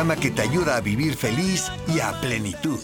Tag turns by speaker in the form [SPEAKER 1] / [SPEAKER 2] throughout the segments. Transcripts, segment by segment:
[SPEAKER 1] que te ayuda a vivir feliz y a plenitud.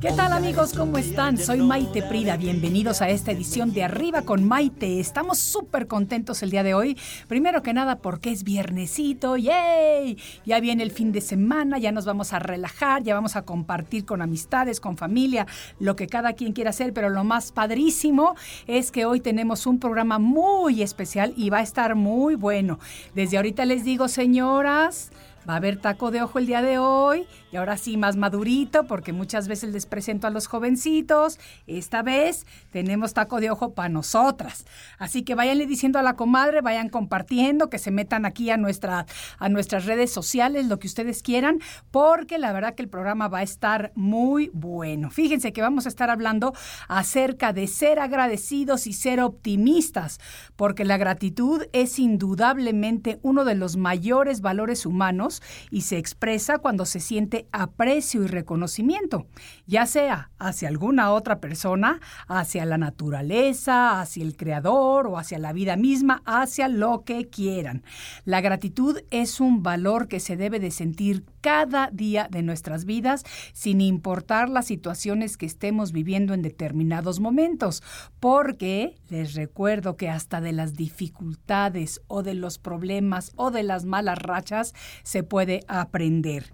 [SPEAKER 2] ¿Qué tal amigos? ¿Cómo están? Soy Maite Prida. Bienvenidos a esta edición de Arriba con Maite. Estamos súper contentos el día de hoy. Primero que nada porque es viernesito. ¡Yay! Ya viene el fin de semana, ya nos vamos a relajar, ya vamos a compartir con amistades, con familia, lo que cada quien quiera hacer. Pero lo más padrísimo es que hoy tenemos un programa muy especial y va a estar muy bueno. Desde ahorita les digo, señoras, Va a haber taco de ojo el día de hoy y ahora sí más madurito porque muchas veces les presento a los jovencitos. Esta vez tenemos taco de ojo para nosotras. Así que váyanle diciendo a la comadre, vayan compartiendo, que se metan aquí a, a nuestras redes sociales, lo que ustedes quieran, porque la verdad que el programa va a estar muy bueno. Fíjense que vamos a estar hablando acerca de ser agradecidos y ser optimistas, porque la gratitud es indudablemente uno de los mayores valores humanos y se expresa cuando se siente aprecio y reconocimiento, ya sea hacia alguna otra persona, hacia la naturaleza, hacia el creador o hacia la vida misma, hacia lo que quieran. La gratitud es un valor que se debe de sentir cada día de nuestras vidas sin importar las situaciones que estemos viviendo en determinados momentos, porque les recuerdo que hasta de las dificultades o de los problemas o de las malas rachas se puede aprender.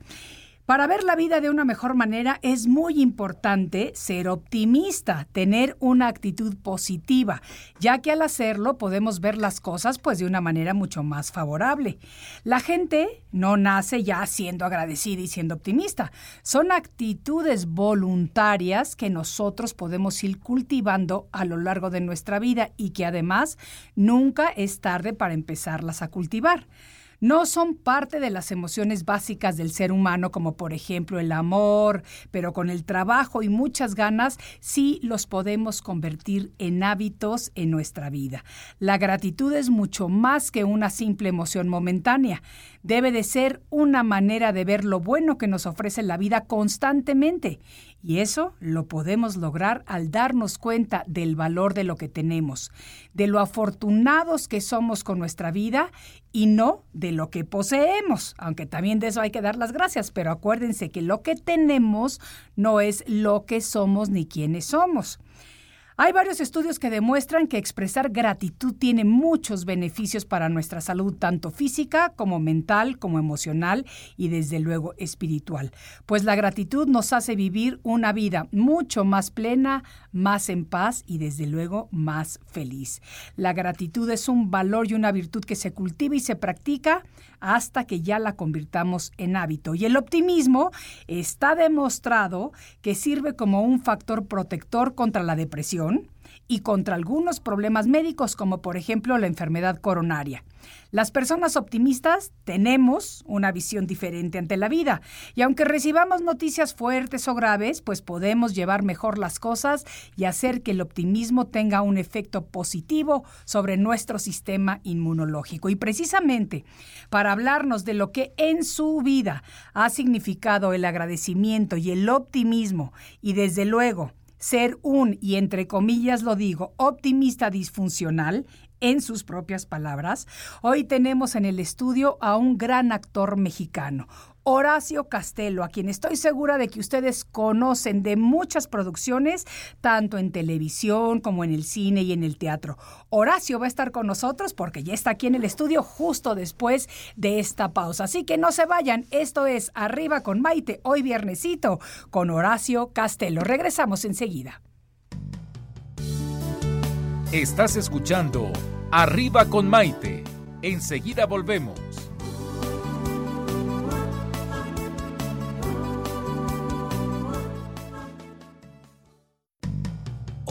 [SPEAKER 2] Para ver la vida de una mejor manera es muy importante ser optimista, tener una actitud positiva, ya que al hacerlo podemos ver las cosas pues de una manera mucho más favorable. La gente no nace ya siendo agradecida y siendo optimista, son actitudes voluntarias que nosotros podemos ir cultivando a lo largo de nuestra vida y que además nunca es tarde para empezarlas a cultivar no son parte de las emociones básicas del ser humano, como por ejemplo el amor, pero con el trabajo y muchas ganas sí los podemos convertir en hábitos en nuestra vida. La gratitud es mucho más que una simple emoción momentánea. Debe de ser una manera de ver lo bueno que nos ofrece la vida constantemente. Y eso lo podemos lograr al darnos cuenta del valor de lo que tenemos, de lo afortunados que somos con nuestra vida y no de lo que poseemos, aunque también de eso hay que dar las gracias, pero acuérdense que lo que tenemos no es lo que somos ni quiénes somos. Hay varios estudios que demuestran que expresar gratitud tiene muchos beneficios para nuestra salud, tanto física como mental, como emocional y desde luego espiritual. Pues la gratitud nos hace vivir una vida mucho más plena, más en paz y desde luego más feliz. La gratitud es un valor y una virtud que se cultiva y se practica hasta que ya la convirtamos en hábito. Y el optimismo está demostrado que sirve como un factor protector contra la depresión y contra algunos problemas médicos como por ejemplo la enfermedad coronaria. Las personas optimistas tenemos una visión diferente ante la vida y aunque recibamos noticias fuertes o graves, pues podemos llevar mejor las cosas y hacer que el optimismo tenga un efecto positivo sobre nuestro sistema inmunológico. Y precisamente para hablarnos de lo que en su vida ha significado el agradecimiento y el optimismo y desde luego ser un, y entre comillas lo digo, optimista disfuncional, en sus propias palabras, hoy tenemos en el estudio a un gran actor mexicano, Horacio Castelo, a quien estoy segura de que ustedes conocen de muchas producciones, tanto en televisión como en el cine y en el teatro. Horacio va a estar con nosotros porque ya está aquí en el estudio justo después de esta pausa. Así que no se vayan, esto es Arriba con Maite, hoy viernesito, con Horacio Castelo. Regresamos enseguida.
[SPEAKER 3] Estás escuchando Arriba con Maite. Enseguida volvemos.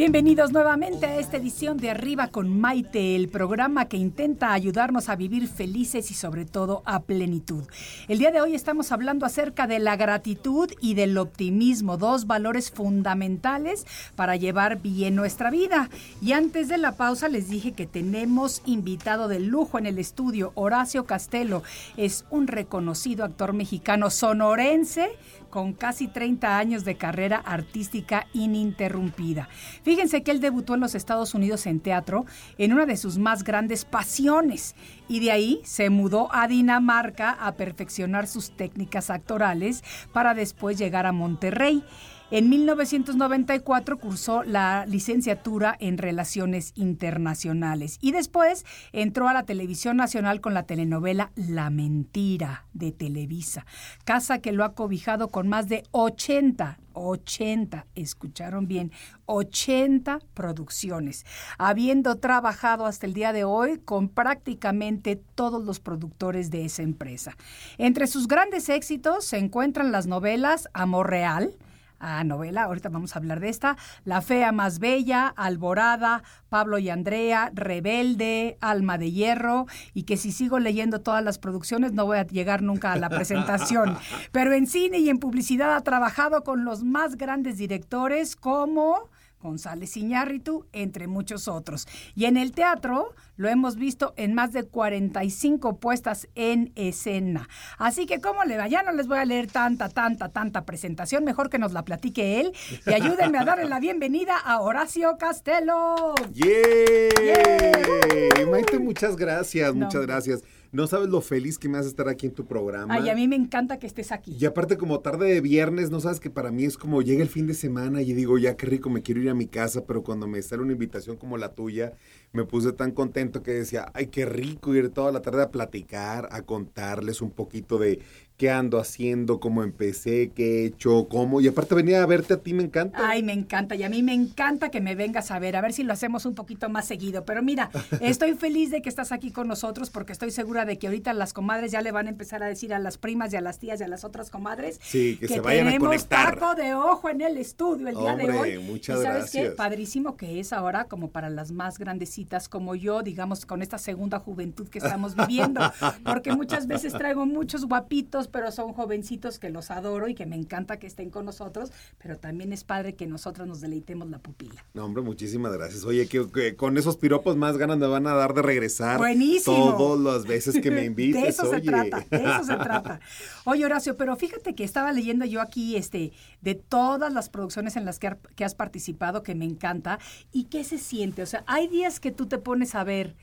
[SPEAKER 2] Bienvenidos nuevamente a esta edición de Arriba con Maite, el programa que intenta ayudarnos a vivir felices y sobre todo a plenitud. El día de hoy estamos hablando acerca de la gratitud y del optimismo, dos valores fundamentales para llevar bien nuestra vida. Y antes de la pausa les dije que tenemos invitado de lujo en el estudio, Horacio Castelo. Es un reconocido actor mexicano sonorense con casi 30 años de carrera artística ininterrumpida. Fíjense que él debutó en los Estados Unidos en teatro en una de sus más grandes pasiones y de ahí se mudó a Dinamarca a perfeccionar sus técnicas actorales para después llegar a Monterrey. En 1994 cursó la licenciatura en Relaciones Internacionales y después entró a la televisión nacional con la telenovela La Mentira de Televisa, casa que lo ha cobijado con más de 80 80, escucharon bien, 80 producciones, habiendo trabajado hasta el día de hoy con prácticamente todos los productores de esa empresa. Entre sus grandes éxitos se encuentran las novelas Amor Real, a novela, ahorita vamos a hablar de esta, La fea más bella, Alborada, Pablo y Andrea, Rebelde, Alma de Hierro, y que si sigo leyendo todas las producciones no voy a llegar nunca a la presentación. Pero en cine y en publicidad ha trabajado con los más grandes directores como... González Iñárritu, entre muchos otros. Y en el teatro lo hemos visto en más de 45 puestas en escena. Así que, ¿cómo le va? Ya no les voy a leer tanta, tanta, tanta presentación. Mejor que nos la platique él. Y ayúdenme a darle la bienvenida a Horacio Castelo.
[SPEAKER 4] ¡Yay! Maite, muchas gracias, muchas gracias. No sabes lo feliz que me hace estar aquí en tu programa.
[SPEAKER 2] Ay, a mí me encanta que estés aquí.
[SPEAKER 4] Y aparte, como tarde de viernes, no sabes que para mí es como llega el fin de semana y digo, ya qué rico, me quiero ir a mi casa, pero cuando me sale una invitación como la tuya, me puse tan contento que decía, ay, qué rico ir toda la tarde a platicar, a contarles un poquito de qué ando haciendo, cómo empecé, qué he hecho, cómo. Y aparte venía a verte a ti, me encanta.
[SPEAKER 2] Ay, me encanta. Y a mí me encanta que me vengas a ver, a ver si lo hacemos un poquito más seguido. Pero mira, estoy feliz de que estás aquí con nosotros porque estoy segura de que ahorita las comadres ya le van a empezar a decir a las primas y a las tías y a las otras comadres
[SPEAKER 4] sí, que, se vayan
[SPEAKER 2] tenemos
[SPEAKER 4] a conectar.
[SPEAKER 2] taco de ojo en el estudio el día de hoy.
[SPEAKER 4] Muchas
[SPEAKER 2] y sabes
[SPEAKER 4] gracias.
[SPEAKER 2] qué? Padrísimo que es ahora como para las más grandecitas como yo, digamos, con esta segunda juventud que estamos viviendo. Porque muchas veces traigo muchos guapitos, pero son jovencitos que los adoro y que me encanta que estén con nosotros, pero también es padre que nosotros nos deleitemos la pupila.
[SPEAKER 4] No, hombre, muchísimas gracias. Oye, que, que con esos piropos más ganas me van a dar de regresar.
[SPEAKER 2] Buenísimo.
[SPEAKER 4] Todas las veces que me invites.
[SPEAKER 2] de eso
[SPEAKER 4] oye.
[SPEAKER 2] se trata, de eso se trata. Oye, Horacio, pero fíjate que estaba leyendo yo aquí este de todas las producciones en las que, que has participado, que me encanta, y qué se siente. O sea, hay días que tú te pones a ver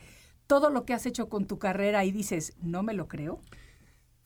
[SPEAKER 2] todo lo que has hecho con tu carrera y dices, no me lo creo.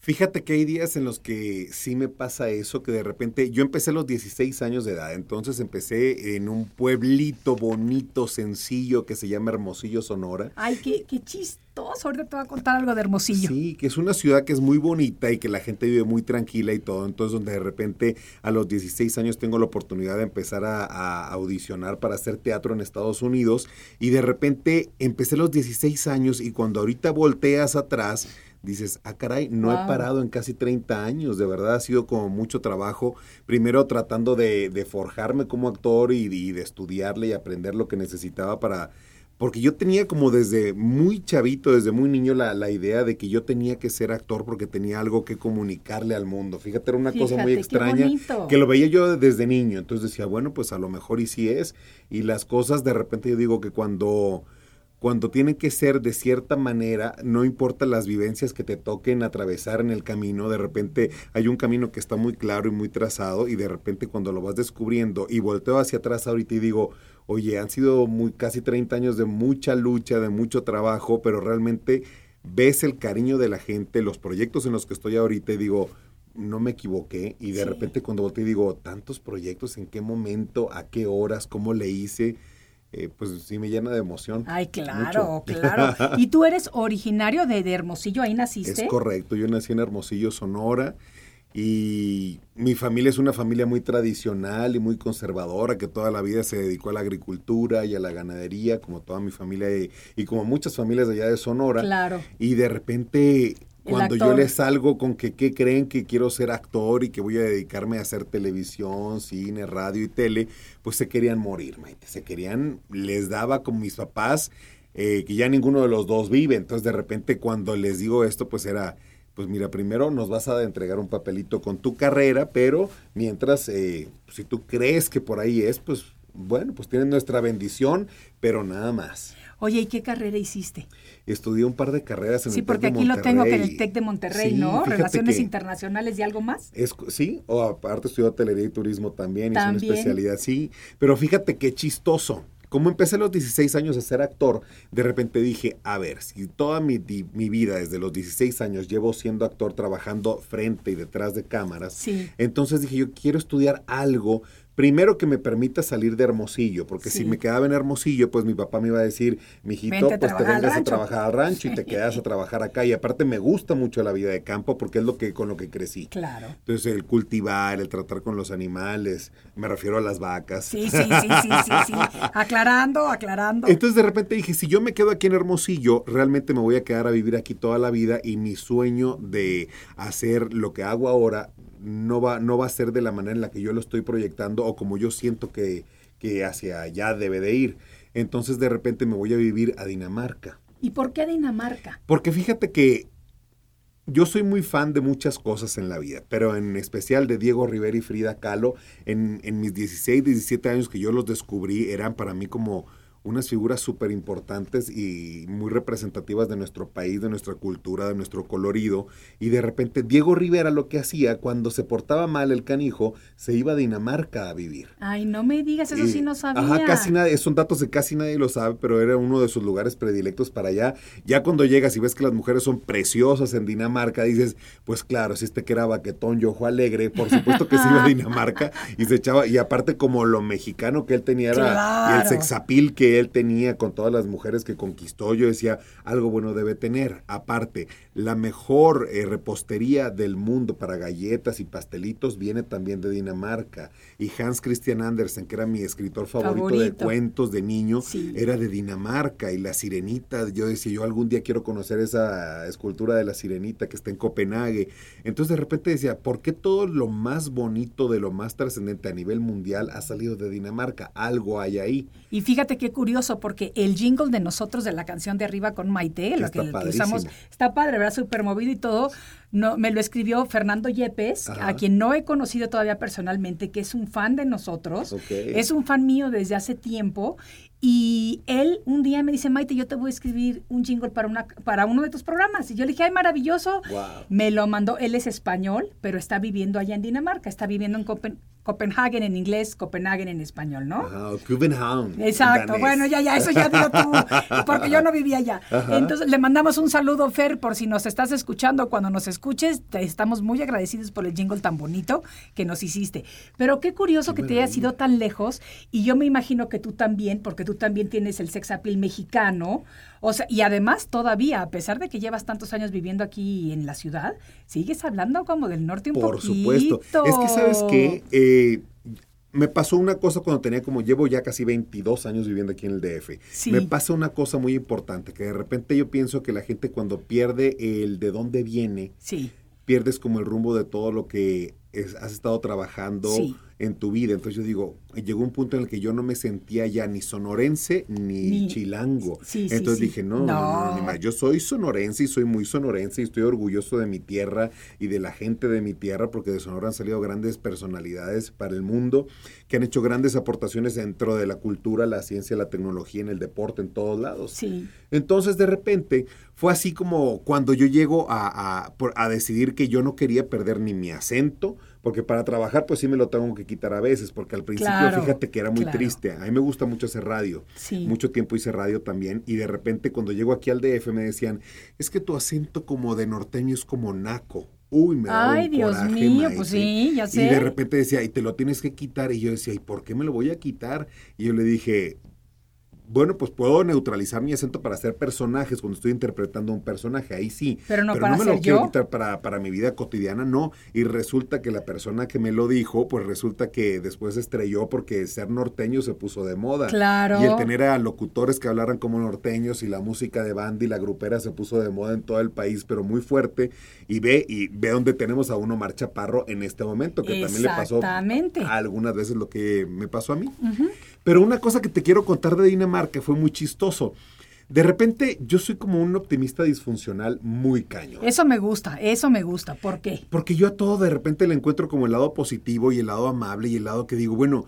[SPEAKER 4] Fíjate que hay días en los que sí me pasa eso, que de repente yo empecé a los 16 años de edad, entonces empecé en un pueblito bonito, sencillo, que se llama Hermosillo, Sonora.
[SPEAKER 2] Ay, qué, qué chistoso, ahorita te voy a contar algo de Hermosillo.
[SPEAKER 4] Sí, que es una ciudad que es muy bonita y que la gente vive muy tranquila y todo, entonces donde de repente a los 16 años tengo la oportunidad de empezar a, a audicionar para hacer teatro en Estados Unidos y de repente empecé a los 16 años y cuando ahorita volteas atrás, dices, ah, caray, no
[SPEAKER 2] Wow.
[SPEAKER 4] he parado en casi 30 años, de verdad ha sido como mucho trabajo, primero tratando de, de forjarme como actor y, y de estudiarle y aprender lo que necesitaba para... Porque yo tenía como desde muy chavito, desde muy niño, la, la idea de que yo tenía que ser actor porque tenía algo que comunicarle al mundo. Fíjate, era una cosa muy extraña que lo veía yo desde niño. Entonces decía, bueno, pues a lo mejor y sí es. Y las cosas, de repente yo digo que cuando cuando tienen que ser de cierta manera, no importa las vivencias que te toquen atravesar en el camino, de repente hay un camino que está muy claro y muy trazado y de repente cuando lo vas descubriendo y volteo hacia atrás ahorita y digo, oye, han sido muy casi 30 años de mucha lucha, de mucho trabajo, pero realmente ves el cariño de la gente, los proyectos en los que estoy ahorita y digo, no me equivoqué y de
[SPEAKER 2] Sí.
[SPEAKER 4] repente cuando volteo y digo, tantos proyectos, en qué momento, a qué horas, cómo le hice, eh, pues sí me llena de emoción.
[SPEAKER 2] Ay, claro,
[SPEAKER 4] Mucho.
[SPEAKER 2] claro. ¿Y tú eres originario de, de Hermosillo? ¿Ahí naciste?
[SPEAKER 4] Es correcto, yo nací en Hermosillo, Sonora, y mi familia es una familia muy tradicional y muy conservadora, que toda la vida se dedicó a la agricultura y a la ganadería, como toda mi familia y, y como muchas familias de allá de Sonora.
[SPEAKER 2] Claro.
[SPEAKER 4] Y de repente cuando yo les salgo con que ¿qué creen que quiero ser actor y que voy a dedicarme a hacer televisión, cine, radio y tele, pues se querían morir, Maite. Se querían, les daba como mis papás, eh, que ya ninguno de los dos vive. Entonces de repente cuando les digo esto, pues era, pues mira, primero nos vas a entregar un papelito con tu carrera, pero mientras, eh, si tú crees que por ahí es, pues bueno, pues tienen nuestra bendición, pero nada más.
[SPEAKER 2] Oye, ¿y qué carrera hiciste?
[SPEAKER 4] Estudié un par de carreras en
[SPEAKER 2] sí,
[SPEAKER 4] el TEC
[SPEAKER 2] porque
[SPEAKER 4] de
[SPEAKER 2] aquí lo tengo que en el
[SPEAKER 4] Monterrey.
[SPEAKER 2] TEC de Monterrey,
[SPEAKER 4] Sí,
[SPEAKER 2] ¿no? Relaciones internacionales y algo más.
[SPEAKER 4] Es, sí, o aparte estudió hotelería y turismo también,
[SPEAKER 2] También.
[SPEAKER 4] una especialidad, sí. Pero fíjate qué chistoso. Como empecé a los 16 años a ser actor, de repente dije, a ver, si toda mi, di- mi vida desde los 16 años llevo siendo actor, trabajando frente y detrás de cámaras,
[SPEAKER 2] Sí.
[SPEAKER 4] entonces dije, yo quiero estudiar algo, primero que me permita salir de Hermosillo, porque
[SPEAKER 2] Sí.
[SPEAKER 4] si me quedaba en Hermosillo, pues mi papá me iba a decir, mijito,
[SPEAKER 2] Vente
[SPEAKER 4] pues te vengas a
[SPEAKER 2] rancho".
[SPEAKER 4] trabajar al rancho y te quedas a trabajar acá. Y aparte me gusta mucho la vida de campo porque es lo que con lo que crecí.
[SPEAKER 2] Claro.
[SPEAKER 4] Entonces, el cultivar, el tratar con los animales, me refiero a las vacas.
[SPEAKER 2] Sí, sí, sí, sí, sí, sí. Aclarando, aclarando.
[SPEAKER 4] Entonces, de repente dije, si yo me quedo aquí en Hermosillo, realmente me voy a quedar a vivir aquí toda la vida y mi sueño de hacer lo que hago ahora no va, no va a ser de la manera en la que yo lo estoy proyectando o como yo siento que, que hacia allá debe de ir. Entonces, de repente me voy a vivir a Dinamarca.
[SPEAKER 2] ¿Y por qué Dinamarca?
[SPEAKER 4] Porque fíjate que yo soy muy fan de muchas cosas en la vida, pero en especial de Diego Rivera y Frida Kahlo. En, en mis 16, 17 años que yo los descubrí, eran para mí como unas figuras súper importantes y muy representativas de nuestro país, de nuestra cultura, de nuestro colorido. Y de repente Diego Rivera lo que hacía, cuando se portaba mal el canijo, se iba a Dinamarca a vivir.
[SPEAKER 2] Ay, no me digas, eso
[SPEAKER 4] Y-
[SPEAKER 2] sí no sabía.
[SPEAKER 4] Ajá, casi nadie, son datos que casi nadie lo sabe, pero era uno de sus lugares predilectos para allá. Ya cuando llegas y ves que las mujeres son preciosas en Dinamarca, dices, pues claro, si este que era baquetón, yo ojo alegre, por supuesto que se iba a Dinamarca y se echaba, y aparte como lo mexicano que él tenía era, y el sexapil que él tenía con todas las mujeres que conquistó, yo decía, algo bueno debe tener. Aparte, la mejor eh, repostería del mundo para galletas y pastelitos viene también de Dinamarca. Y Hans Christian Andersen, que era mi escritor favorito, de cuentos de niño,
[SPEAKER 2] Sí.
[SPEAKER 4] era de Dinamarca. Y la sirenita, yo decía, yo algún día quiero conocer esa escultura de la sirenita que está en Copenhague. Entonces de repente decía, ¿por qué todo lo más bonito de lo más trascendente a nivel mundial ha salido de Dinamarca? Algo hay ahí.
[SPEAKER 2] Y fíjate qué curioso, porque el jingle de nosotros de la canción de arriba con Maite, lo que, que usamos, está padre, ¿verdad? Súper movido y todo. No, me lo escribió Fernando Yepes,
[SPEAKER 4] Ajá.
[SPEAKER 2] a quien no he conocido todavía personalmente, que es un fan de nosotros. Es un fan mío desde hace tiempo. Y él un día me dice, Maite, yo te voy a escribir un jingle para, una, para uno de tus programas. Y yo le dije, ay, maravilloso.
[SPEAKER 4] Wow.
[SPEAKER 2] Me lo mandó, él es español, pero está viviendo allá en Dinamarca, está viviendo en Copen- Copenhagen en inglés, Copenhagen en español, ¿no?
[SPEAKER 4] Ajá, Kubenhavn, en
[SPEAKER 2] Exacto, bueno, ya, ya, eso ya dilo tú, porque yo no vivía allá. Entonces, le mandamos un saludo, Fer, por si nos estás escuchando, cuando nos escuches, te estamos muy agradecidos por el jingle tan bonito que nos hiciste. Pero qué curioso que te hayas ido tan lejos, y yo me imagino que tú también, porque tú también tienes el sex appeal mexicano, o sea, y además todavía, a pesar de que llevas tantos años viviendo aquí en la ciudad, sigues hablando como del norte un
[SPEAKER 4] Por
[SPEAKER 2] poquito.
[SPEAKER 4] supuesto. Es que, ¿sabes qué? Eh, me pasó una cosa cuando tenía como, llevo ya casi 22 años viviendo aquí en el DF.
[SPEAKER 2] Sí.
[SPEAKER 4] Me pasa una cosa muy importante, que de repente yo pienso que la gente cuando pierde el de dónde viene,
[SPEAKER 2] Sí,
[SPEAKER 4] pierdes como el rumbo de todo lo que es- has estado trabajando
[SPEAKER 2] Sí.
[SPEAKER 4] en tu vida. Entonces yo digo, llegó un punto en el que yo no me sentía ya ni sonorense ni,
[SPEAKER 2] Ni-
[SPEAKER 4] chilango.
[SPEAKER 2] sí,
[SPEAKER 4] Entonces
[SPEAKER 2] sí.
[SPEAKER 4] dije, no, no, no,
[SPEAKER 2] No.
[SPEAKER 4] ni más. yo soy sonorense y soy muy sonorense y estoy orgulloso de mi tierra y de la gente de mi tierra porque de Sonora han salido grandes personalidades para el mundo que han hecho grandes aportaciones dentro de la cultura, la ciencia, la tecnología, en el deporte, en todos lados. Entonces, de repente, fue así como cuando yo llego a, a- a decidir que yo no quería perder ni mi acento, porque para trabajar, pues sí me lo tengo que quitar a veces, porque al principio,
[SPEAKER 2] Claro,
[SPEAKER 4] fíjate que era muy
[SPEAKER 2] claro.
[SPEAKER 4] triste. A mí me gusta mucho hacer radio.
[SPEAKER 2] Sí.
[SPEAKER 4] Mucho tiempo hice radio también, y de repente, cuando llego aquí al DF, me decían, es que tu acento como de norteño es como naco. Uy, me daba
[SPEAKER 2] Ay,
[SPEAKER 4] un
[SPEAKER 2] Dios
[SPEAKER 4] coraje,
[SPEAKER 2] mío, pues sí, ya
[SPEAKER 4] Y
[SPEAKER 2] sé.
[SPEAKER 4] de repente decía, y te lo tienes que quitar. Y yo decía, ¿y por qué me lo voy a quitar? Y yo le dije, bueno, pues puedo neutralizar mi acento para hacer personajes cuando estoy interpretando un personaje, ahí sí.
[SPEAKER 2] Pero no para
[SPEAKER 4] me
[SPEAKER 2] ser
[SPEAKER 4] lo quiero quitar para, para mi vida cotidiana, no. Y resulta que la persona que me lo dijo, pues resulta que después estrelló porque ser norteño se puso de moda.
[SPEAKER 2] Claro.
[SPEAKER 4] Y el tener a locutores que hablaran como norteños y la música de banda y la grupera se puso de moda en todo el país, pero muy fuerte. Y ve, y ve donde tenemos a uno Mar Chaparro en este momento, que también le pasó algunas veces lo que me pasó a mí. Pero una cosa que te quiero contar de Dinamarca fue muy chistoso. De repente, yo soy como un optimista disfuncional muy caño.
[SPEAKER 2] Eso me gusta, eso me gusta. ¿Por qué?
[SPEAKER 4] Porque yo a todo de repente le encuentro como el lado positivo y el lado amable y el lado que digo, bueno,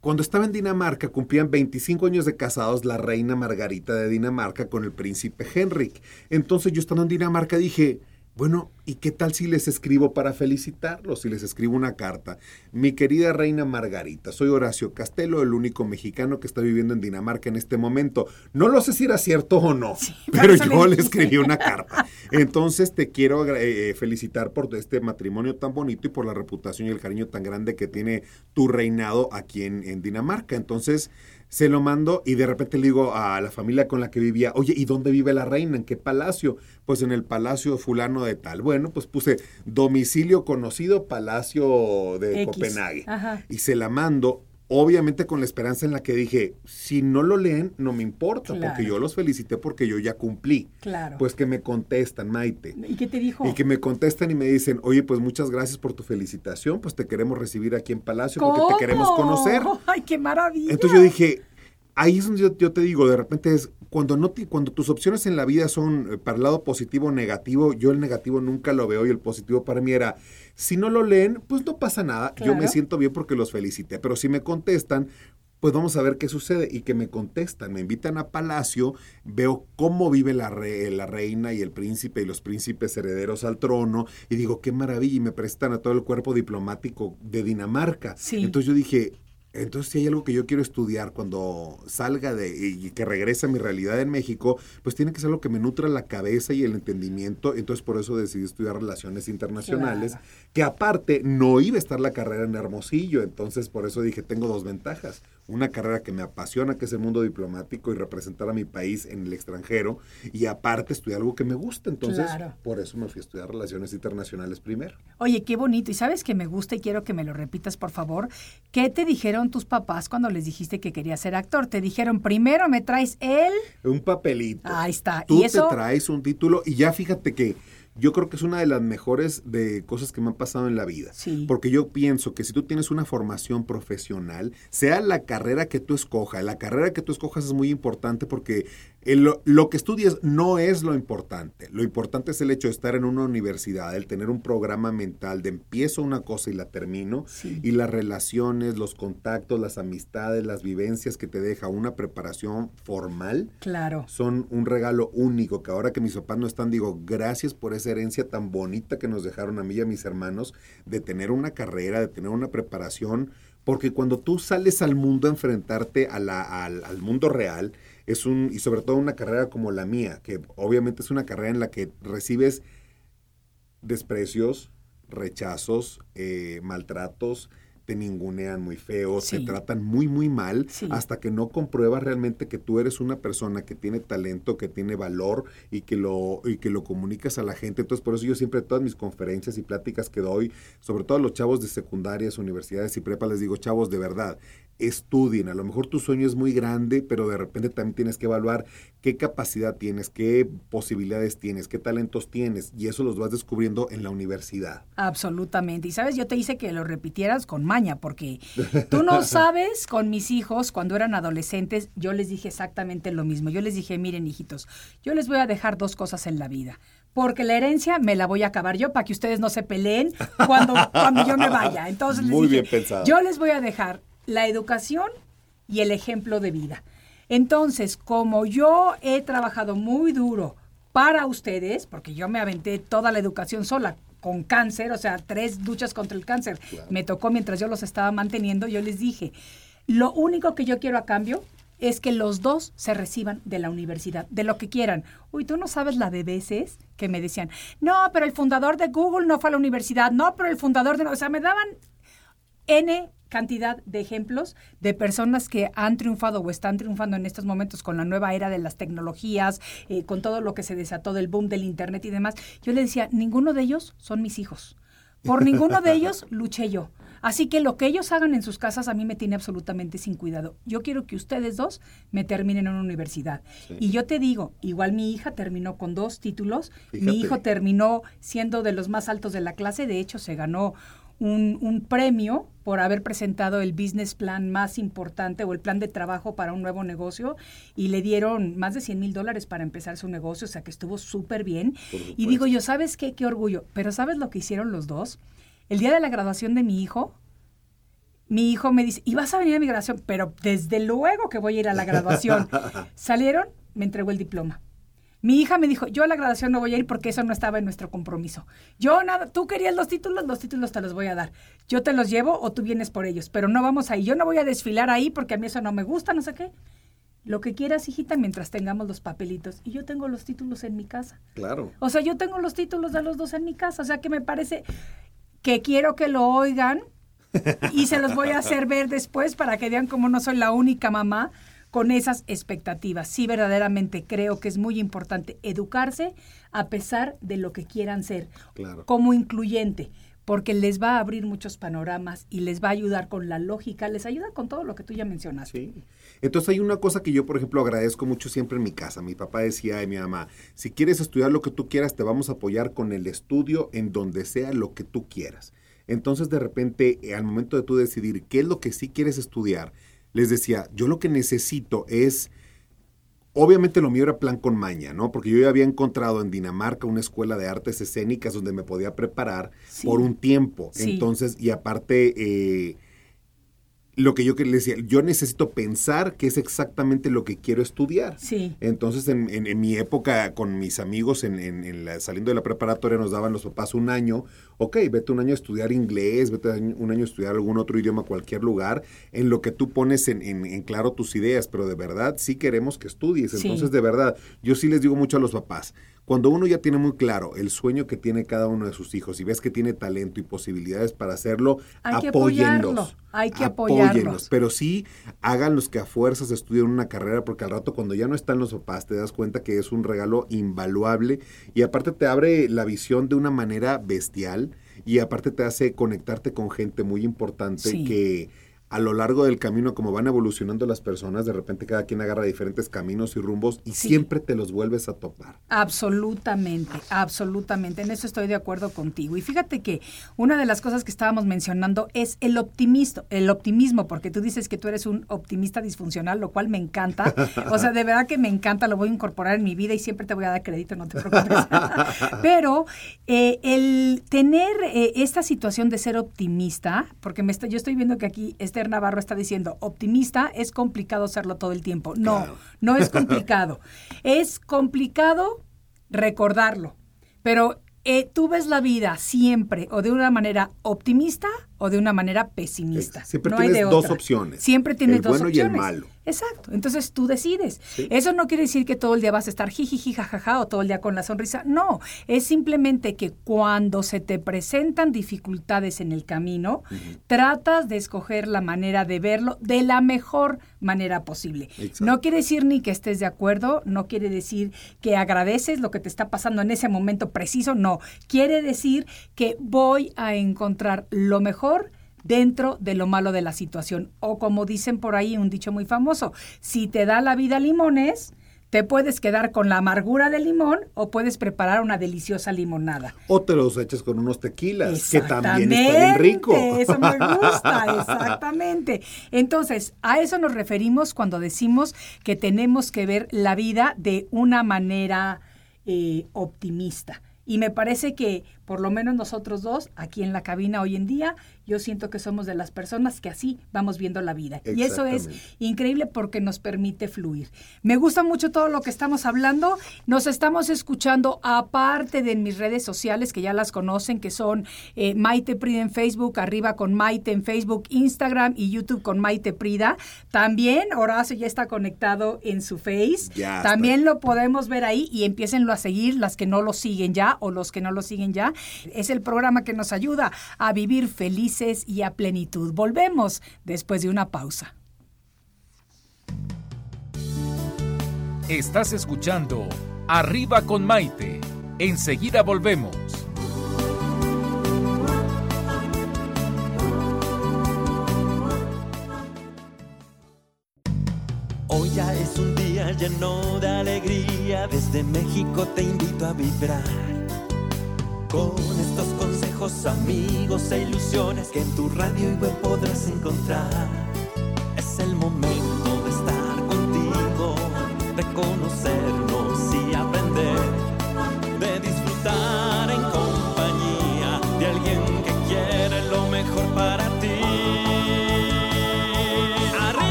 [SPEAKER 4] cuando estaba en Dinamarca cumplían 25 años de casados la reina Margarita de Dinamarca con el príncipe Henrik. Entonces yo estando en Dinamarca dije, bueno, ¿y qué tal si les escribo para felicitarlos? Si les escribo una carta. Mi querida reina Margarita, soy Horacio Castelo, el único mexicano que está viviendo en Dinamarca en este momento. No lo sé si era cierto o no, pero yo le escribí una carta. Entonces te quiero agra- eh, felicitar por este matrimonio tan bonito y por la reputación y el cariño tan grande que tiene tu reinado aquí en, en Dinamarca. Entonces se lo mando y de repente le digo a la familia con la que vivía, oye, ¿y dónde vive la reina? ¿En qué palacio? Pues en el palacio fulano de tal. Bueno, pues puse domicilio conocido, palacio de
[SPEAKER 2] X.
[SPEAKER 4] Copenhague.
[SPEAKER 2] Ajá.
[SPEAKER 4] Y se la mando, obviamente con la esperanza en la que dije, si no lo leen, no me importa,
[SPEAKER 2] Claro.
[SPEAKER 4] porque yo los felicité porque yo ya cumplí.
[SPEAKER 2] Claro.
[SPEAKER 4] Pues que me contestan, Maite.
[SPEAKER 2] ¿Y qué te dijo?
[SPEAKER 4] Y que me contestan y me dicen, oye, pues muchas gracias por tu felicitación, pues te queremos recibir aquí en Palacio porque te queremos conocer.
[SPEAKER 2] ¡Ay, qué maravilla!
[SPEAKER 4] Entonces yo dije, ahí es donde yo, yo te digo, de repente es, cuando, no te- cuando tus opciones en la vida son eh, para el lado positivo o negativo, yo el negativo nunca lo veo y el positivo para mí era, si no lo leen, pues no pasa nada, yo me siento bien porque los felicité, pero si me contestan, pues vamos a ver qué sucede y que me contestan, me invitan a Palacio, veo cómo vive la, re- la reina y el príncipe y los príncipes herederos al trono y digo, qué maravilla y me prestan a todo el cuerpo diplomático de Dinamarca.
[SPEAKER 2] Sí.
[SPEAKER 4] Entonces yo dije, entonces, si hay algo que yo quiero estudiar cuando salga de y que regrese a mi realidad en México, pues tiene que ser algo que me nutra la cabeza y el entendimiento. Entonces, por eso decidí estudiar relaciones internacionales,
[SPEAKER 2] Claro.
[SPEAKER 4] que aparte no iba a estar la carrera en Hermosillo. Entonces, por eso dije, tengo dos ventajas. Una carrera que me apasiona, que es el mundo diplomático y representar a mi país en el extranjero. Y aparte, estudiar algo que me gusta. Entonces,
[SPEAKER 2] Claro.
[SPEAKER 4] por eso me fui a estudiar relaciones internacionales primero.
[SPEAKER 2] Oye, qué bonito. Y sabes que me gusta y quiero que me lo repitas, por favor. ¿Qué te dijeron tus papás cuando les dijiste que querías ser actor? Te dijeron, primero me traes él.
[SPEAKER 4] Un papelito.
[SPEAKER 2] Ahí está.
[SPEAKER 4] Tú
[SPEAKER 2] y eso,
[SPEAKER 4] te traes un título y ya fíjate que yo creo que es una de las mejores de cosas que me han pasado en la vida.
[SPEAKER 2] Sí.
[SPEAKER 4] Porque yo pienso que si tú tienes una formación profesional, sea la carrera que tú escojas, la carrera que tú escojas es muy importante porque el- lo, que estudies no es lo importante. Lo importante es el hecho de estar en una universidad, el tener un programa mental de empiezo una cosa y la termino,
[SPEAKER 2] Sí.
[SPEAKER 4] y las relaciones, los contactos, las amistades, las vivencias que te deja una preparación formal
[SPEAKER 2] claro.
[SPEAKER 4] son un regalo único que ahora que mis papás no están, digo, gracias por esa herencia tan bonita que nos dejaron a mí y a mis hermanos de tener una carrera, de tener una preparación, porque cuando tú sales al mundo a enfrentarte a la- al, al mundo real, es un, y sobre todo una carrera como la mía, que obviamente es una carrera en la que recibes desprecios, rechazos, eh, maltratos, te ningunean muy feo,
[SPEAKER 2] Sí.
[SPEAKER 4] te tratan muy, muy mal,
[SPEAKER 2] Sí.
[SPEAKER 4] hasta que no compruebas realmente que tú eres una persona que tiene talento, que tiene valor y que lo, y que lo comunicas a la gente. Entonces, por eso yo siempre todas mis conferencias y pláticas que doy, sobre todo a los chavos de secundarias, universidades y prepa, les digo, chavos, de verdad, estudien. A lo mejor tu sueño es muy grande, pero de repente también tienes que evaluar qué capacidad tienes, qué posibilidades tienes, qué talentos tienes, y eso los vas descubriendo en la universidad.
[SPEAKER 2] Absolutamente. Y sabes, yo te hice que lo repitieras con maña, porque tú no sabes, con mis hijos, cuando eran adolescentes, yo les dije exactamente lo mismo. Yo les dije, miren, hijitos, yo les voy a dejar dos cosas en la vida. Porque la herencia me la voy a acabar yo para que ustedes no se peleen cuando, cuando yo me vaya. Entonces les
[SPEAKER 4] Muy
[SPEAKER 2] dije,
[SPEAKER 4] bien pensado.
[SPEAKER 2] yo les voy a dejar la educación y el ejemplo de vida. Entonces, como yo he trabajado muy duro para ustedes, porque yo me aventé toda la educación sola con cáncer, o sea, tres duchas contra el cáncer, me tocó mientras yo los estaba manteniendo, yo les dije, lo único que yo quiero a cambio es que los dos se reciban de la universidad, de lo que quieran. Uy, tú no sabes la de veces que me decían, no, pero el fundador de Google no fue a la universidad, no, pero el fundador de... O sea, me daban N cantidad de ejemplos de personas que han triunfado o están triunfando en estos momentos con la nueva era de las tecnologías, eh, con todo lo que se desató del boom del Internet y demás. Yo le decía, ninguno de ellos son mis hijos. Por ninguno de ellos luché yo. Así que lo que ellos hagan en sus casas a mí me tiene absolutamente sin cuidado. Yo quiero que ustedes dos me terminen en una universidad. Y yo te digo, igual mi hija terminó con dos títulos, mi hijo terminó siendo de los más altos de la clase, de hecho se ganó un, un, premio por haber presentado el business plan más importante o el plan de trabajo para un nuevo negocio y le dieron más de 100 mil dólares para empezar su negocio, o sea que estuvo súper bien. Y digo yo, ¿sabes qué? Qué orgullo. Pero ¿sabes lo que hicieron los dos? El día de la graduación de mi hijo, mi hijo me dice, ¿y vas a venir a mi graduación? Pero desde luego que voy a ir a la graduación. Salieron, me entregó el diploma. Mi hija me dijo, yo a la graduación no voy a ir porque eso no estaba en nuestro compromiso. Yo nada, tú querías los títulos, los títulos te los voy a dar. Yo te los llevo o tú vienes por ellos, pero no vamos ahí. Yo no voy a desfilar ahí porque a mí eso no me gusta, no sé qué. Lo que quieras, hijita, mientras tengamos los papelitos. Y yo tengo los títulos en mi casa.
[SPEAKER 4] Claro.
[SPEAKER 2] O sea, yo tengo los títulos de los dos en mi casa. O sea, que me parece que quiero que lo oigan y se los voy a hacer ver después para que vean cómo no soy la única mamá con esas expectativas. Sí, verdaderamente creo que es muy importante educarse a pesar de lo que quieran ser, como incluyente, porque les va a abrir muchos panoramas y les va a ayudar con la lógica, les ayuda con todo lo que tú ya mencionaste.
[SPEAKER 4] Sí. Entonces hay una cosa que yo, por ejemplo, agradezco mucho siempre en mi casa. Mi papá decía a mi mamá, si quieres estudiar lo que tú quieras, te vamos a apoyar con el estudio en donde sea lo que tú quieras. Entonces, de repente, al momento de tú decidir qué es lo que sí quieres estudiar, les decía, yo lo que necesito es, obviamente lo mío era plan con maña, ¿no? Porque yo ya había encontrado en Dinamarca una escuela de artes escénicas donde me podía preparar por un tiempo. Entonces, y aparte... Eh, lo que yo le decía, yo necesito pensar que es exactamente lo que quiero estudiar.
[SPEAKER 2] Sí.
[SPEAKER 4] Entonces, en, en, mi época, con mis amigos, en, en la, saliendo de la preparatoria, nos daban los papás un año, ok, vete un año a estudiar inglés, vete un año a estudiar algún otro idioma, cualquier lugar, en lo que tú pones en, claro tus ideas, pero de verdad sí queremos que estudies. Entonces, de verdad, yo sí les digo mucho a los papás, cuando uno ya tiene muy claro el sueño que tiene cada uno de sus hijos y ves que tiene talento y posibilidades para hacerlo,
[SPEAKER 2] Hay
[SPEAKER 4] apóyenlos.
[SPEAKER 2] Hay que apoyarlos.
[SPEAKER 4] Pero sí hagan los que a fuerzas estudien una carrera, porque al rato cuando ya no están los papás te das cuenta que es un regalo invaluable y aparte te abre la visión de una manera bestial y aparte te hace conectarte con gente muy importante que a lo largo del camino, como van evolucionando las personas, de repente cada quien agarra diferentes caminos y rumbos y siempre te los vuelves a topar.
[SPEAKER 2] Absolutamente, absolutamente. En eso estoy de acuerdo contigo. Y fíjate que una de las cosas que estábamos mencionando es el optimismo, el optimismo, porque tú dices que tú eres un optimista disfuncional, lo cual me encanta. O sea, de verdad que me encanta, lo voy a incorporar en mi vida y siempre te voy a dar crédito, no te preocupes. Pero eh, el tener eh, esta situación de ser optimista, porque me yo estoy viendo que aquí este Navarro está diciendo, optimista, es complicado hacerlo todo el tiempo. No, no es complicado. es complicado recordarlo, pero eh, tú ves la vida siempre o de una manera optimista o de una manera pesimista.
[SPEAKER 4] Siempre tienes dos opciones.
[SPEAKER 2] Siempre tienes
[SPEAKER 4] el
[SPEAKER 2] dos
[SPEAKER 4] bueno
[SPEAKER 2] opciones.
[SPEAKER 4] y el malo.
[SPEAKER 2] Exacto. Entonces tú decides. Eso no quiere decir que todo el día vas a estar jijiji, jajaja o todo el día con la sonrisa. No. Es simplemente que cuando se te presentan dificultades en el camino, tratas de escoger la manera de verlo de la mejor manera posible. No quiere decir ni que estés de acuerdo, no quiere decir que agradeces lo que te está pasando en ese momento preciso. No. Quiere decir que voy a encontrar lo mejor dentro de lo malo de la situación. O como dicen por ahí, un dicho muy famoso, si te da la vida limones, te puedes quedar con la amargura del limón o puedes preparar una deliciosa limonada.
[SPEAKER 4] O te los echas con unos tequilas, que también está bien rico.
[SPEAKER 2] Eso me gusta, exactamente. Entonces, a eso nos referimos cuando decimos que tenemos que ver la vida de una manera eh, optimista. Y me parece que por lo menos nosotros dos, aquí en la cabina hoy en día, yo siento que somos de las personas que así vamos viendo la vida. Y eso es increíble porque nos permite fluir. Me gusta mucho todo lo que estamos hablando. Nos estamos escuchando aparte de mis redes sociales, que ya las conocen, que son eh, Maite Prida en Facebook, arriba con Maite en Facebook, Instagram y YouTube con Maite Prida. También Horacio ya está conectado en su Face. También lo podemos ver ahí y empiecenlo a seguir las que no lo siguen ya o los que no lo siguen ya Es el programa que nos ayuda a vivir felices y a plenitud. Volvemos después de una pausa.
[SPEAKER 3] Estás escuchando Arriba con Maite. Enseguida volvemos.
[SPEAKER 5] Hoy ya es un día lleno de alegría, desde México te invito a vibrar. Con estos consejos, amigos e ilusiones que en tu radio y web podrás encontrar.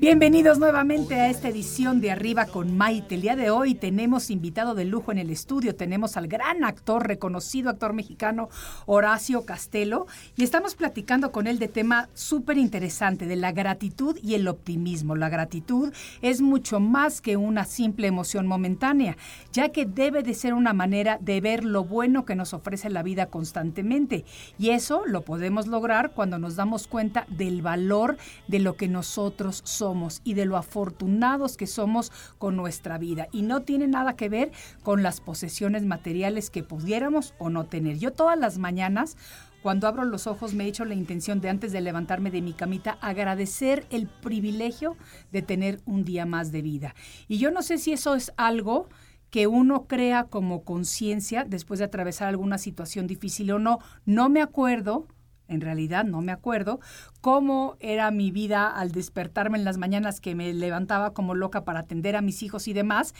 [SPEAKER 2] Bienvenidos nuevamente a esta edición de Arriba con Maite. El día de hoy tenemos invitado de lujo en el estudio. Tenemos al gran actor, reconocido actor mexicano, Horacio Castelo. Y estamos platicando con él de tema súper interesante, de la gratitud y el optimismo. La gratitud es mucho más que una simple emoción momentánea, ya que debe de ser una manera de ver lo bueno que nos ofrece la vida constantemente. Y eso lo podemos lograr cuando nos damos cuenta del valor de lo que nosotros somos y de lo afortunados que somos con nuestra vida. Y no tiene nada que ver con las posesiones materiales que pudiéramos o no tener. Yo todas las mañanas cuando abro los ojos me he hecho la intención de antes de levantarme de mi camita agradecer el privilegio de tener un día más de vida. Y yo no sé si eso es algo que uno crea como conciencia después de atravesar alguna situación difícil o no. No me acuerdo, en realidad no me acuerdo, cómo era mi vida al despertarme en las mañanas que me levantaba como loca para atender a mis hijos y demás.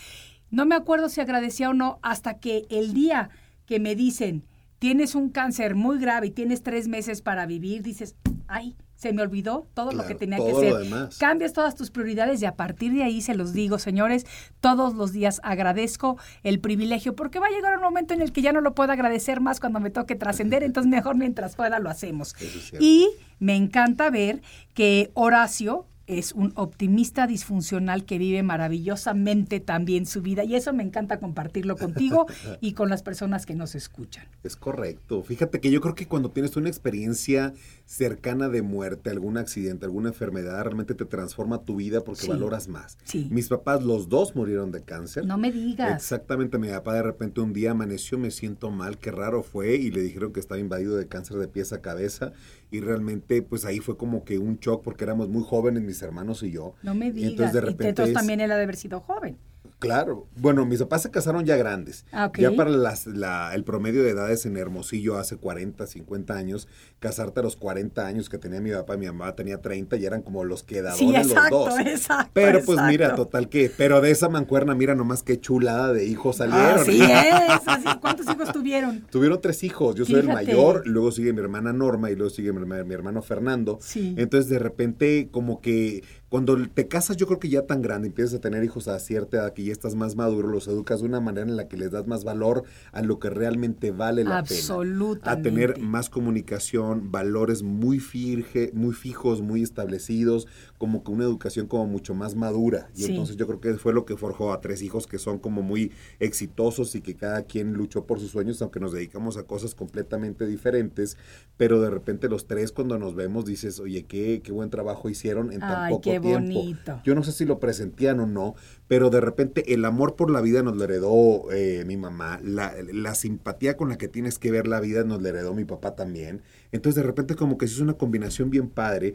[SPEAKER 2] No me acuerdo si agradecía o no hasta que el día que me dicen, tienes un cáncer muy grave y tienes tres meses para vivir, dices, ay, se me olvidó todo lo que tenía
[SPEAKER 4] todo
[SPEAKER 2] que
[SPEAKER 4] demás.
[SPEAKER 2] Cambias todas tus prioridades y a partir de ahí se los digo, señores, todos los días agradezco el privilegio porque va a llegar un momento en el que ya no lo puedo agradecer más cuando me toque trascender, entonces mejor mientras pueda lo hacemos.
[SPEAKER 4] Es.
[SPEAKER 2] Y me encanta ver que Horacio es un optimista disfuncional que vive maravillosamente también su vida y eso me encanta compartirlo contigo y con las personas que nos escuchan.
[SPEAKER 4] Es correcto. Fíjate que yo creo que cuando tienes una experiencia cercana de muerte, algún accidente, alguna enfermedad, realmente te transforma tu vida porque
[SPEAKER 2] Sí.
[SPEAKER 4] valoras más.
[SPEAKER 2] Sí.
[SPEAKER 4] Mis papás, los dos murieron de cáncer.
[SPEAKER 2] No me digas.
[SPEAKER 4] Exactamente, mi papá de repente un día amaneció, me siento mal, qué raro fue, y le dijeron que estaba invadido de cáncer de pies a cabeza, y realmente pues ahí fue como que un shock porque éramos muy jóvenes mis hermanos y yo.
[SPEAKER 2] No me
[SPEAKER 4] Y
[SPEAKER 2] digas.
[SPEAKER 4] entonces de
[SPEAKER 2] Y
[SPEAKER 4] repente
[SPEAKER 2] entonces
[SPEAKER 4] es-
[SPEAKER 2] también él ha de haber sido joven.
[SPEAKER 4] Claro, bueno, mis papás se casaron ya grandes.
[SPEAKER 2] Ah.
[SPEAKER 4] Ya para las- la- el promedio de edades en Hermosillo hace 40, 50 años, casarte a los 40 años que tenía mi papá y mi mamá tenía 30 y eran como los quedadones
[SPEAKER 2] Sí, exacto,
[SPEAKER 4] los dos.
[SPEAKER 2] exacto,
[SPEAKER 4] Pero pues mira, total que, pero de esa mancuerna, mira nomás qué chulada de hijos salieron.
[SPEAKER 2] Así es, así. ¿Cuántos hijos tuvieron?
[SPEAKER 4] Tuvieron tres hijos, yo soy el mayor, luego sigue mi hermana Norma y luego sigue mi, mi hermano Fernando.
[SPEAKER 2] Sí.
[SPEAKER 4] Entonces de repente como que cuando te casas yo creo que ya tan grande, empiezas a tener hijos a cierta edad que ya estás más maduro, los educas de una manera en la que les das más valor a lo que realmente vale la pena.
[SPEAKER 2] Absolutamente.
[SPEAKER 4] A tener más comunicación, valores muy, firge, muy fijos, muy establecidos, como que una educación como mucho más madura. Y
[SPEAKER 2] Sí.
[SPEAKER 4] entonces yo creo que fue lo que forjó a tres hijos que son como muy exitosos y que cada quien luchó por sus sueños, aunque nos dedicamos a cosas completamente diferentes, pero de repente los tres cuando nos vemos dices, oye, qué, qué buen trabajo hicieron en tan
[SPEAKER 2] Ay,
[SPEAKER 4] poco
[SPEAKER 2] qué
[SPEAKER 4] tiempo.
[SPEAKER 2] bonito.
[SPEAKER 4] Yo no sé si lo presentían o no, pero de repente el amor por la vida nos lo heredó eh, mi mamá, la, la simpatía con la que tienes que ver la vida nos la heredó mi papá también. Entonces de repente como que es una combinación bien padre,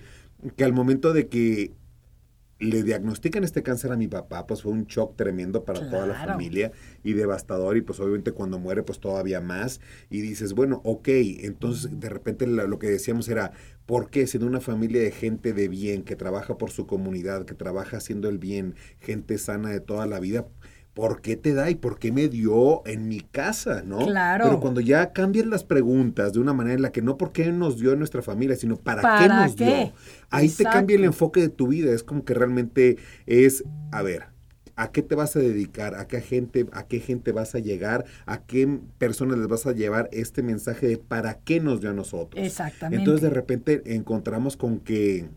[SPEAKER 4] que al momento de que le diagnostican este cáncer a mi papá, pues fue un shock tremendo para toda la familia y devastador y pues obviamente cuando muere pues todavía más y dices, bueno, ok, entonces de repente lo que decíamos era, ¿por qué siendo una familia de gente de bien, que trabaja por su comunidad, que trabaja haciendo el bien, gente sana de toda la vida? ¿Por qué te da y por qué me dio en mi casa, no?
[SPEAKER 2] Claro.
[SPEAKER 4] Pero cuando ya cambian las preguntas de una manera en la que no por qué nos dio en nuestra familia, sino para, qué
[SPEAKER 2] ¿Para
[SPEAKER 4] nos
[SPEAKER 2] qué?
[SPEAKER 4] dio, ahí te cambia el
[SPEAKER 2] Exacto.
[SPEAKER 4] enfoque de tu vida. Es como que realmente es, a ver, ¿A qué te vas a dedicar? ¿A qué gente, a qué gente vas a llegar? ¿A qué personas les vas a llevar este mensaje de para qué nos dio a nosotros?
[SPEAKER 2] Exactamente.
[SPEAKER 4] Entonces de repente encontramos con que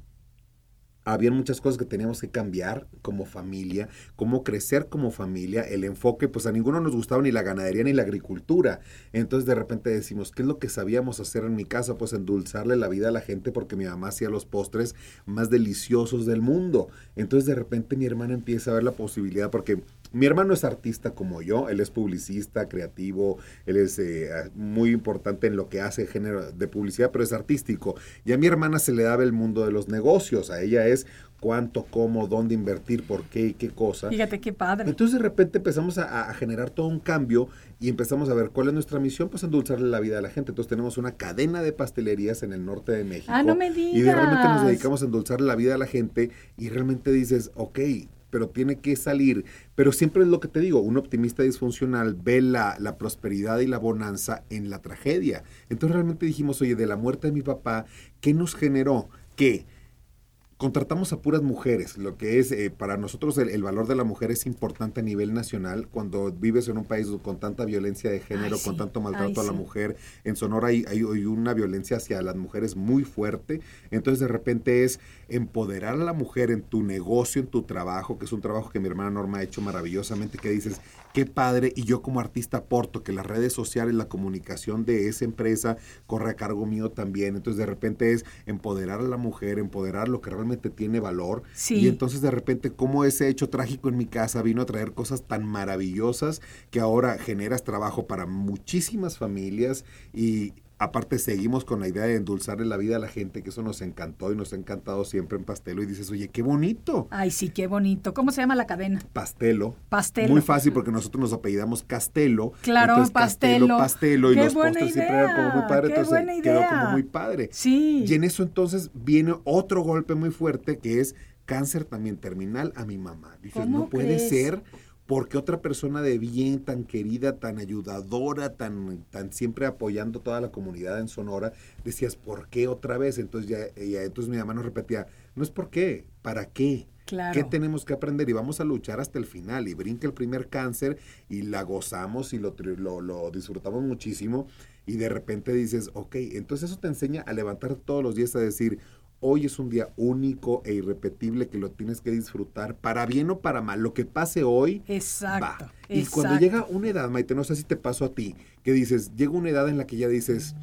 [SPEAKER 4] habían muchas cosas que teníamos que cambiar como familia, cómo crecer como familia, el enfoque, pues a ninguno nos gustaba ni la ganadería ni la agricultura. Entonces de repente decimos, ¿qué es lo que sabíamos hacer en mi casa? Pues endulzarle la vida a la gente porque mi mamá hacía los postres más deliciosos del mundo. Entonces de repente mi hermana empieza a ver la posibilidad porque mi hermano es artista como yo, él es publicista, creativo, él es eh, muy importante en lo que hace género de publicidad, pero es artístico. Y a mi hermana se le daba el mundo de los negocios, a ella es cuánto, cómo, dónde invertir, por qué y qué cosa.
[SPEAKER 2] Fíjate qué padre.
[SPEAKER 4] Entonces de repente empezamos a, a, generar todo un cambio y empezamos a ver cuál es nuestra misión, pues endulzarle la vida a la gente. Entonces tenemos una cadena de pastelerías en el norte de México.
[SPEAKER 2] Ah, no me digas.
[SPEAKER 4] Y de repente nos dedicamos a endulzarle la vida a la gente y realmente dices, ok, pero tiene que salir. Pero siempre es lo que te digo, un optimista disfuncional ve la, la, prosperidad y la bonanza en la tragedia. Entonces realmente dijimos, oye, de la muerte de mi papá, ¿qué nos generó? Que contratamos a puras mujeres, lo que es eh, para nosotros el, el, valor de la mujer es importante a nivel nacional cuando vives en un país con tanta violencia de género, Ay, sí. con tanto maltrato Ay, a la sí. mujer. En Sonora hay, hay, hay, una violencia hacia las mujeres muy fuerte, entonces de repente es empoderar a la mujer en tu negocio, en tu trabajo, que es un trabajo que mi hermana Norma ha hecho maravillosamente, que dices, qué padre, y yo como artista aporto que las redes sociales, la comunicación de esa empresa corre a cargo mío también, entonces de repente es empoderar a la mujer, empoderar lo que realmente tiene valor.
[SPEAKER 2] Sí.
[SPEAKER 4] Y entonces de repente como ese hecho trágico en mi casa vino a traer cosas tan maravillosas que ahora generas trabajo para muchísimas familias y aparte seguimos con la idea de endulzarle la vida a la gente, que eso nos encantó y nos ha encantado siempre en Pastelo. Y dices, oye, qué bonito.
[SPEAKER 2] Ay, sí, qué bonito. ¿Cómo se llama la cadena?
[SPEAKER 4] Pastelo.
[SPEAKER 2] Pastelo.
[SPEAKER 4] Muy fácil porque nosotros nos apellidamos Castelo.
[SPEAKER 2] Claro,
[SPEAKER 4] entonces,
[SPEAKER 2] Pastelo.
[SPEAKER 4] Pastelo. Y
[SPEAKER 2] qué
[SPEAKER 4] los postres
[SPEAKER 2] idea.
[SPEAKER 4] siempre eran como muy padre.
[SPEAKER 2] Qué
[SPEAKER 4] entonces
[SPEAKER 2] buena idea.
[SPEAKER 4] quedó como muy padre.
[SPEAKER 2] Sí.
[SPEAKER 4] Y en eso entonces viene otro golpe muy fuerte que es cáncer también terminal a mi mamá. Dices,
[SPEAKER 2] ¿Cómo
[SPEAKER 4] no puede
[SPEAKER 2] crees?
[SPEAKER 4] ser porque otra persona de bien, tan querida, tan ayudadora, tan, tan siempre apoyando toda la comunidad en Sonora, decías, ¿por qué otra vez? Entonces ya, ya entonces mi mamá nos repetía, no es por qué, ¿para qué?
[SPEAKER 2] Claro.
[SPEAKER 4] ¿Qué tenemos que aprender? Y vamos a luchar hasta el final. Y brinca el primer cáncer y la gozamos y lo, lo, lo disfrutamos muchísimo. Y de repente dices, ok, entonces eso te enseña a levantar todos los días a decir, Hoy es un día único e irrepetible que lo tienes que disfrutar, para bien o para mal. Lo que pase hoy,
[SPEAKER 2] exacto,
[SPEAKER 4] va. Y
[SPEAKER 2] exacto.
[SPEAKER 4] cuando llega una edad, Maite, no sé si te pasó a ti, que dices, llega una edad en la que ya dices,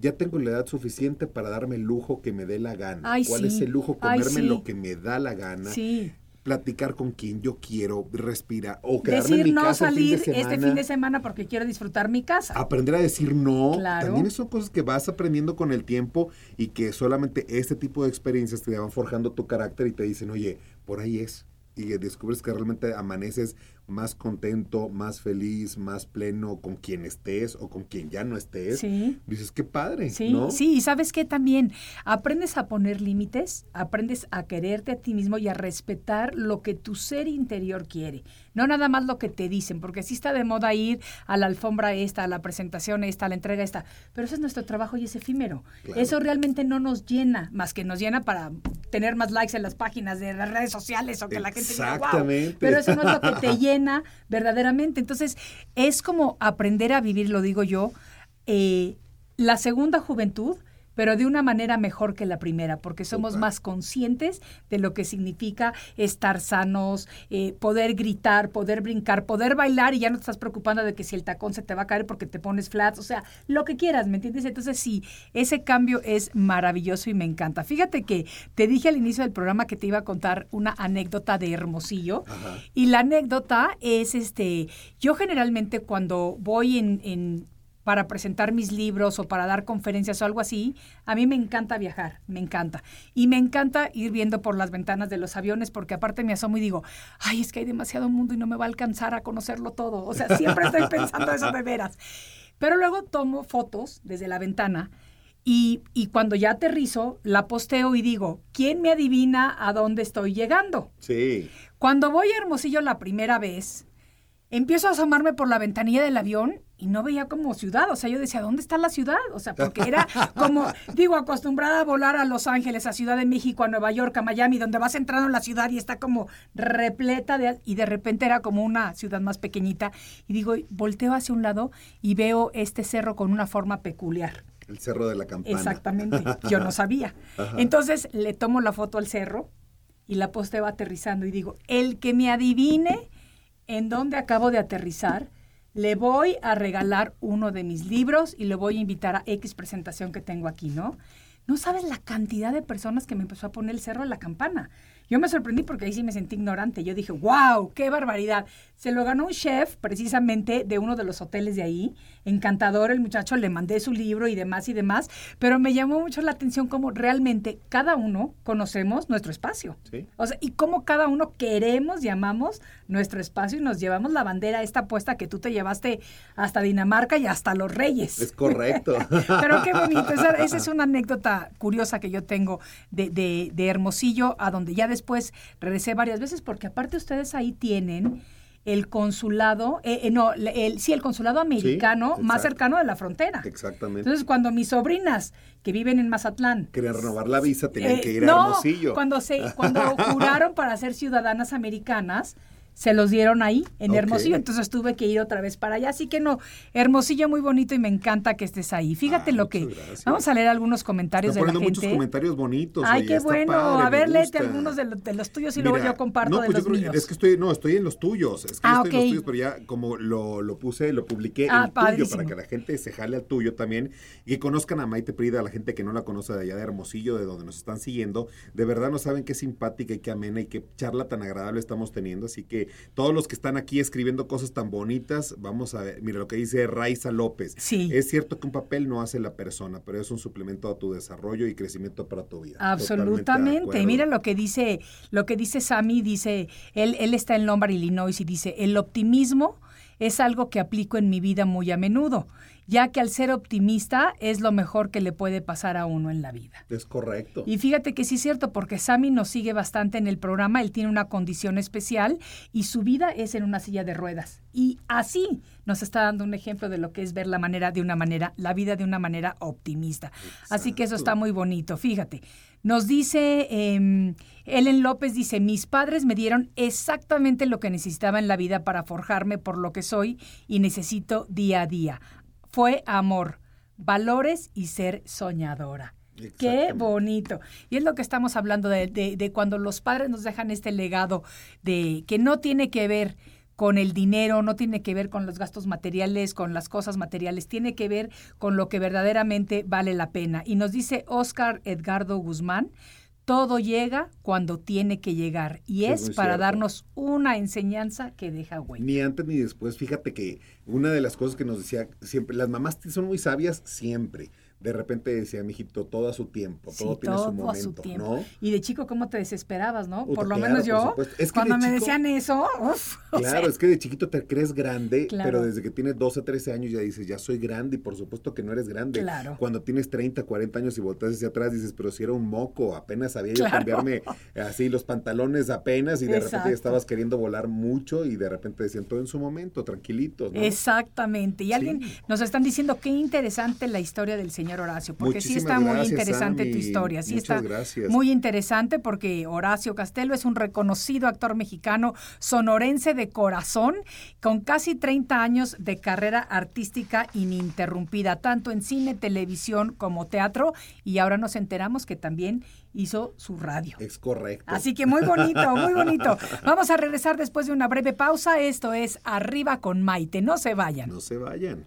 [SPEAKER 4] ya tengo la edad suficiente para darme el lujo que me dé la gana.
[SPEAKER 2] Ay,
[SPEAKER 4] ¿Cuál
[SPEAKER 2] sí.
[SPEAKER 4] es el lujo?
[SPEAKER 2] Ay,
[SPEAKER 4] Comerme
[SPEAKER 2] sí.
[SPEAKER 4] lo que me da la gana.
[SPEAKER 2] Sí.
[SPEAKER 4] Platicar con quien yo quiero, respirar, o quedarme
[SPEAKER 2] Decir
[SPEAKER 4] en mi
[SPEAKER 2] no
[SPEAKER 4] casa fin
[SPEAKER 2] salir
[SPEAKER 4] de semana.
[SPEAKER 2] este fin de semana porque quiero disfrutar mi casa.
[SPEAKER 4] Aprender a decir no.
[SPEAKER 2] Claro.
[SPEAKER 4] También son cosas que vas aprendiendo con el tiempo y que solamente este tipo de experiencias te van forjando tu carácter y te dicen, oye, por ahí es. Y descubres que realmente amaneces más contento, más feliz, más pleno con quien estés o con quien ya no estés.
[SPEAKER 2] Sí.
[SPEAKER 4] Dices, qué padre.
[SPEAKER 2] Sí,
[SPEAKER 4] ¿no?
[SPEAKER 2] sí, y sabes qué también aprendes a poner límites, aprendes a quererte a ti mismo y a respetar lo que tu ser interior quiere, no nada más lo que te dicen, porque sí está de moda ir a la alfombra esta, a la presentación esta, a la entrega esta, pero eso es nuestro trabajo y es efímero.
[SPEAKER 4] Claro.
[SPEAKER 2] Eso realmente no nos llena, más que nos llena para tener más likes en las páginas de las redes sociales o que la gente diga, wow,
[SPEAKER 4] Exactamente.
[SPEAKER 2] pero eso no es lo que te llena verdaderamente. Entonces, es como aprender a vivir, lo digo yo, eh, la segunda juventud, pero de una manera mejor que la primera, porque somos más conscientes de lo que significa estar sanos, eh, poder gritar, poder brincar, poder bailar y ya no te estás preocupando de que si el tacón se te va a caer porque te pones flats, o sea, lo que quieras, ¿me entiendes? Entonces sí, ese cambio es maravilloso y me encanta. Fíjate que te dije al inicio del programa que te iba a contar una anécdota de Hermosillo
[SPEAKER 4] Ajá.
[SPEAKER 2] y la anécdota es, este, yo generalmente cuando voy en, en para presentar mis libros o para dar conferencias o algo así, a mí me encanta viajar, me encanta. Y me encanta ir viendo por las ventanas de los aviones porque aparte me asomo y digo, ay, es que hay demasiado mundo y no me va a alcanzar a conocerlo todo. O sea, siempre estoy pensando eso de veras. Pero luego tomo fotos desde la ventana y, y cuando ya aterrizo, la posteo y digo, ¿quién me adivina a dónde estoy llegando?
[SPEAKER 4] Sí.
[SPEAKER 2] Cuando voy a Hermosillo la primera vez, empiezo a asomarme por la ventanilla del avión y no veía como ciudad. O sea, yo decía, ¿dónde está la ciudad? O sea, porque era como, digo, acostumbrada a volar a Los Ángeles, a Ciudad de México, a Nueva York, a Miami, donde vas entrando en la ciudad y está como repleta de... Y de repente era como una ciudad más pequeñita. Y digo, volteo hacia un lado y veo este cerro con una forma peculiar.
[SPEAKER 4] El cerro de la campana.
[SPEAKER 2] Exactamente, yo no sabía. Entonces le tomo la foto al cerro y la posteo aterrizando y digo, el que me adivine en dónde acabo de aterrizar, le voy a regalar uno de mis libros y le voy a invitar a X presentación que tengo aquí, ¿no? No sabes la cantidad de personas que me empezó a poner el cerro de la campana. Yo me sorprendí porque ahí sí me sentí ignorante. Yo dije, wow, qué barbaridad. Se lo ganó un chef precisamente de uno de los hoteles de ahí. Encantador el muchacho, le mandé su libro y demás y demás. Pero me llamó mucho la atención cómo realmente cada uno conocemos nuestro espacio. O sea, y cómo cada uno queremos, llamamos nuestro espacio y nos llevamos la bandera esta puesta que tú te llevaste hasta Dinamarca y hasta los Reyes.
[SPEAKER 4] Es correcto.
[SPEAKER 2] pero qué bonito. Esa, es una anécdota curiosa que yo tengo de, de, de Hermosillo, a donde ya después regresé varias veces porque aparte ustedes ahí tienen el consulado, eh, eh, no, el, sí, el consulado americano más cercano de la frontera.
[SPEAKER 4] Exactamente.
[SPEAKER 2] Entonces, cuando mis sobrinas que viven en Mazatlán
[SPEAKER 4] querían renovar la visa, tenían que ir a Hermosillo.
[SPEAKER 2] Cuando se, cuando juraron para ser ciudadanas americanas, se los dieron ahí, en Hermosillo, entonces tuve que ir otra vez para allá. Así que no, Hermosillo muy bonito y me encanta que estés ahí. Fíjate ah, lo que... Vamos a leer algunos comentarios de la gente.
[SPEAKER 4] muchos comentarios bonitos.
[SPEAKER 2] Ay, qué bueno. a ver, léete algunos de, los tuyos y luego yo comparto de pues los míos.
[SPEAKER 4] Es que estoy, no, estoy en los tuyos. Es que ah, estoy en los tuyos, pero ya como lo, puse, lo publiqué ah, el tuyo para que la gente se jale al tuyo también y conozcan a Maite Prida, a la gente que no la conoce de allá de Hermosillo, de donde nos están siguiendo. De verdad no saben qué simpática y qué amena y qué charla tan agradable estamos teniendo. Así que todos los que están aquí escribiendo cosas tan bonitas, vamos a ver, mira lo que dice Raiza López.
[SPEAKER 2] Sí.
[SPEAKER 4] Es cierto que un papel no hace la persona, pero es un suplemento a tu desarrollo y crecimiento para tu vida.
[SPEAKER 2] Absolutamente. Mira lo que dice, lo que dice Sammy, dice, él, él está en Lombard, Illinois, y dice, el optimismo es algo que aplico en mi vida muy a menudo ya que al ser optimista es lo mejor que le puede pasar a uno en la vida.
[SPEAKER 4] Es correcto.
[SPEAKER 2] Y fíjate que sí es cierto, porque Sammy nos sigue bastante en el programa, él tiene una condición especial y su vida es en una silla de ruedas. Y así nos está dando un ejemplo de lo que es ver la manera de una manera, la vida de una manera optimista. Así que eso está muy bonito, fíjate. Nos dice, eh, Ellen López dice, mis padres me dieron exactamente lo que necesitaba en la vida para forjarme por lo que soy y necesito día a día fue amor, valores y ser soñadora. Qué bonito. Y es lo que estamos hablando de, de, cuando los padres nos dejan este legado de que no tiene que ver con el dinero, no tiene que ver con los gastos materiales, con las cosas materiales, tiene que ver con lo que verdaderamente vale la pena. Y nos dice Oscar Edgardo Guzmán, todo llega cuando tiene que llegar y es, para darnos una enseñanza que deja huella.
[SPEAKER 4] Ni antes ni después, fíjate que una de las cosas que nos decía siempre, las mamás son muy sabias siempre de repente decía, mijito, todo a su tiempo, todo tiene su momento, ¿no?
[SPEAKER 2] Y de chico, ¿cómo te desesperabas, no? por lo menos yo, cuando me decían eso, uf,
[SPEAKER 4] Claro, es que de chiquito te crees grande, pero desde que tienes 12, 13 años ya dices, ya soy grande, y por supuesto que no eres grande.
[SPEAKER 2] Claro.
[SPEAKER 4] Cuando tienes 30, 40 años y volteas hacia atrás, dices, pero si era un moco, apenas sabía yo cambiarme así los pantalones apenas, y de repente ya estabas queriendo volar mucho, y de repente decían, todo en su momento, tranquilitos, ¿no?
[SPEAKER 2] Exactamente. Y alguien nos están diciendo, qué interesante la historia del Señor Horacio, porque sí está muy interesante tu historia, sí está muy interesante porque Horacio Castelo es un reconocido actor mexicano sonorense de corazón con casi 30 años de carrera artística ininterrumpida, tanto en cine, televisión como teatro, y ahora nos enteramos que también hizo su radio.
[SPEAKER 4] Es correcto.
[SPEAKER 2] Así que muy bonito, muy bonito. Vamos a regresar después de una breve pausa. Esto es Arriba con Maite. No se vayan.
[SPEAKER 4] No se vayan.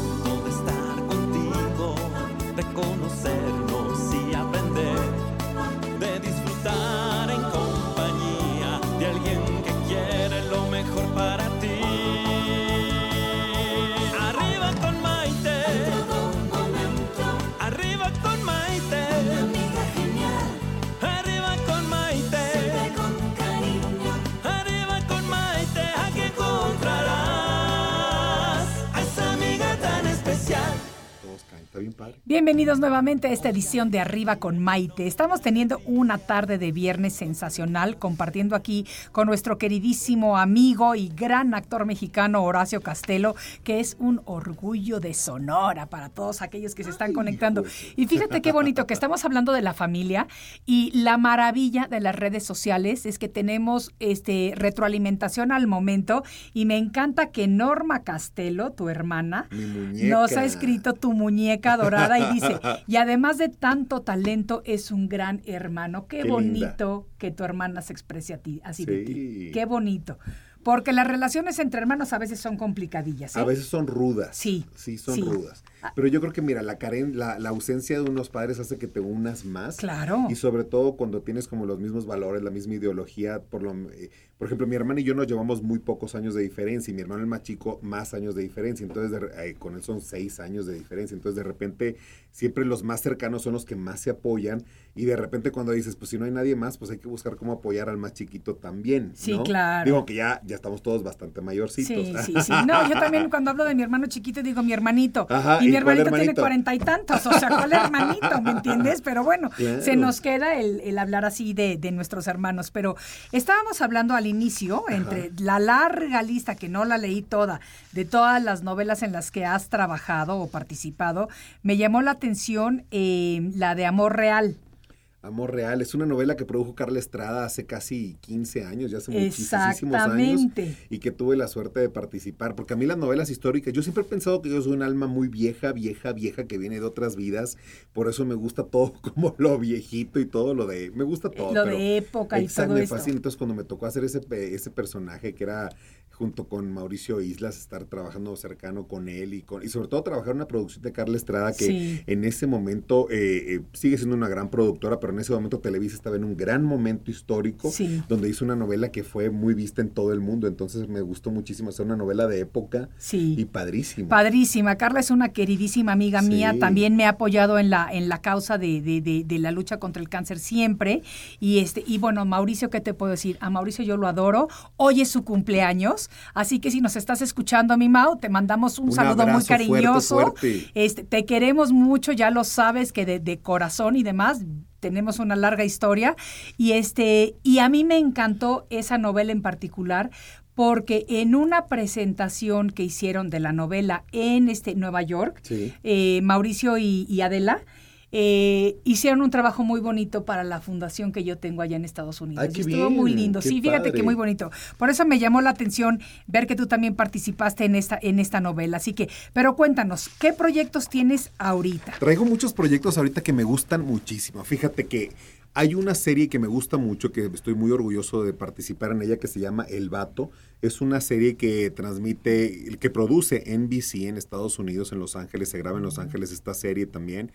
[SPEAKER 5] de
[SPEAKER 4] bien padre.
[SPEAKER 2] Bienvenidos nuevamente a esta edición de Arriba con Maite. Estamos teniendo una tarde de viernes sensacional compartiendo aquí con nuestro queridísimo amigo y gran actor mexicano Horacio Castelo, que es un orgullo de Sonora para todos aquellos que se están conectando. Y fíjate qué bonito que estamos hablando de la familia y la maravilla de las redes sociales es que tenemos este retroalimentación al momento y me encanta que Norma Castelo, tu hermana, nos ha escrito tu muñeca dorada y dice, y además de tanto talento, es un gran hermano. Qué,
[SPEAKER 4] Qué linda.
[SPEAKER 2] bonito que tu hermana se exprese a ti, así de ti.
[SPEAKER 4] Sí.
[SPEAKER 2] Qué bonito. Porque las relaciones entre hermanos a veces son complicadillas. ¿eh?
[SPEAKER 4] A veces son rudas.
[SPEAKER 2] Sí,
[SPEAKER 4] Sí, son
[SPEAKER 2] sí.
[SPEAKER 4] rudas. Pero yo creo que, mira, la, caren, la, la ausencia de unos padres hace que te unas más.
[SPEAKER 2] Claro.
[SPEAKER 4] Y sobre todo cuando tienes como los mismos valores, la misma ideología. Por, lo, eh, por ejemplo, mi hermana y yo nos llevamos muy pocos años de diferencia y mi hermano el más chico más años de diferencia. Entonces, de eh, con él son seis años de diferencia. Entonces, de repente, siempre los más cercanos son los que más se apoyan. Y de repente cuando dices, pues si no hay nadie más, pues hay que buscar cómo apoyar al más chiquito también.
[SPEAKER 2] Sí, claro.
[SPEAKER 4] Digo que ya, ya estamos todos bastante mayorcitos.
[SPEAKER 2] Sí, sí, sí. No, yo también cuando hablo de mi hermano chiquito digo mi hermanito.
[SPEAKER 4] Ajá,
[SPEAKER 2] y
[SPEAKER 4] ¿y
[SPEAKER 2] mi hermanito, tiene cuarenta y tantos, o sea, ¿cuál hermanito? ¿Me entiendes? Pero bueno,
[SPEAKER 4] Claro.
[SPEAKER 2] se nos queda el, el hablar así de, de nuestros hermanos. Pero estábamos hablando al inicio, entre la larga lista, que no la leí toda, de todas las novelas en las que has trabajado o participado, me llamó la atención eh, la de Amor Real.
[SPEAKER 4] Amor Real es una novela que produjo Carla Estrada hace casi 15 años, ya hace muchísimos años, y que tuve la suerte de participar, porque a mí las novelas históricas, yo siempre he pensado que yo soy un alma muy vieja, vieja, vieja, que viene de otras vidas, por eso me gusta todo como lo viejito y todo lo de, me gusta todo.
[SPEAKER 2] Lo
[SPEAKER 4] pero-
[SPEAKER 2] de época y todo
[SPEAKER 4] me fascina. Entonces cuando me tocó hacer ese, ese personaje que era junto con Mauricio Islas, estar trabajando cercano con él y, con, y sobre todo trabajar en una producción de Carla Estrada que
[SPEAKER 2] Sí.
[SPEAKER 4] en ese momento eh, eh, sigue siendo una gran productora, pero en ese momento Televisa estaba en un gran momento histórico
[SPEAKER 2] Sí.
[SPEAKER 4] donde hizo una novela que fue muy vista en todo el mundo. Entonces me gustó muchísimo hacer una novela de época
[SPEAKER 2] Sí.
[SPEAKER 4] y padrísimo.
[SPEAKER 2] Padrísima. Carla es una queridísima amiga mía. También me ha apoyado en la, en la causa de, de- de- de la lucha contra el cáncer siempre. Y este, y bueno, Mauricio, ¿qué te puedo decir? A Mauricio yo lo adoro. Hoy es su cumpleaños. Así que si nos estás escuchando, mi Mau, te mandamos un,
[SPEAKER 4] Un
[SPEAKER 2] saludo muy
[SPEAKER 4] fuerte,
[SPEAKER 2] cariñoso.
[SPEAKER 4] fuerte.
[SPEAKER 2] Este, te queremos mucho, ya lo sabes que de, de corazón y demás. Tenemos una larga historia y este y a mí me encantó esa novela en particular porque en una presentación que hicieron de la novela en este Nueva York,
[SPEAKER 4] Sí.
[SPEAKER 2] eh, Mauricio y, y Adela eh, hicieron un trabajo muy bonito para la fundación que yo tengo allá en Estados Unidos.
[SPEAKER 4] Ay, qué
[SPEAKER 2] estuvo muy lindo. Sí, fíjate que muy bonito. Por eso me llamó la atención ver que tú también participaste en esta, en esta novela. Así que, pero cuéntanos, ¿qué proyectos tienes ahorita?
[SPEAKER 4] Traigo muchos proyectos ahorita que me gustan muchísimo. Fíjate que hay una serie que me gusta mucho, que estoy muy orgulloso de participar en ella, que se llama El Vato. Es una serie que transmite, que produce NBC en Estados Unidos, en Los Ángeles. Se graba en Los Ángeles esta serie también.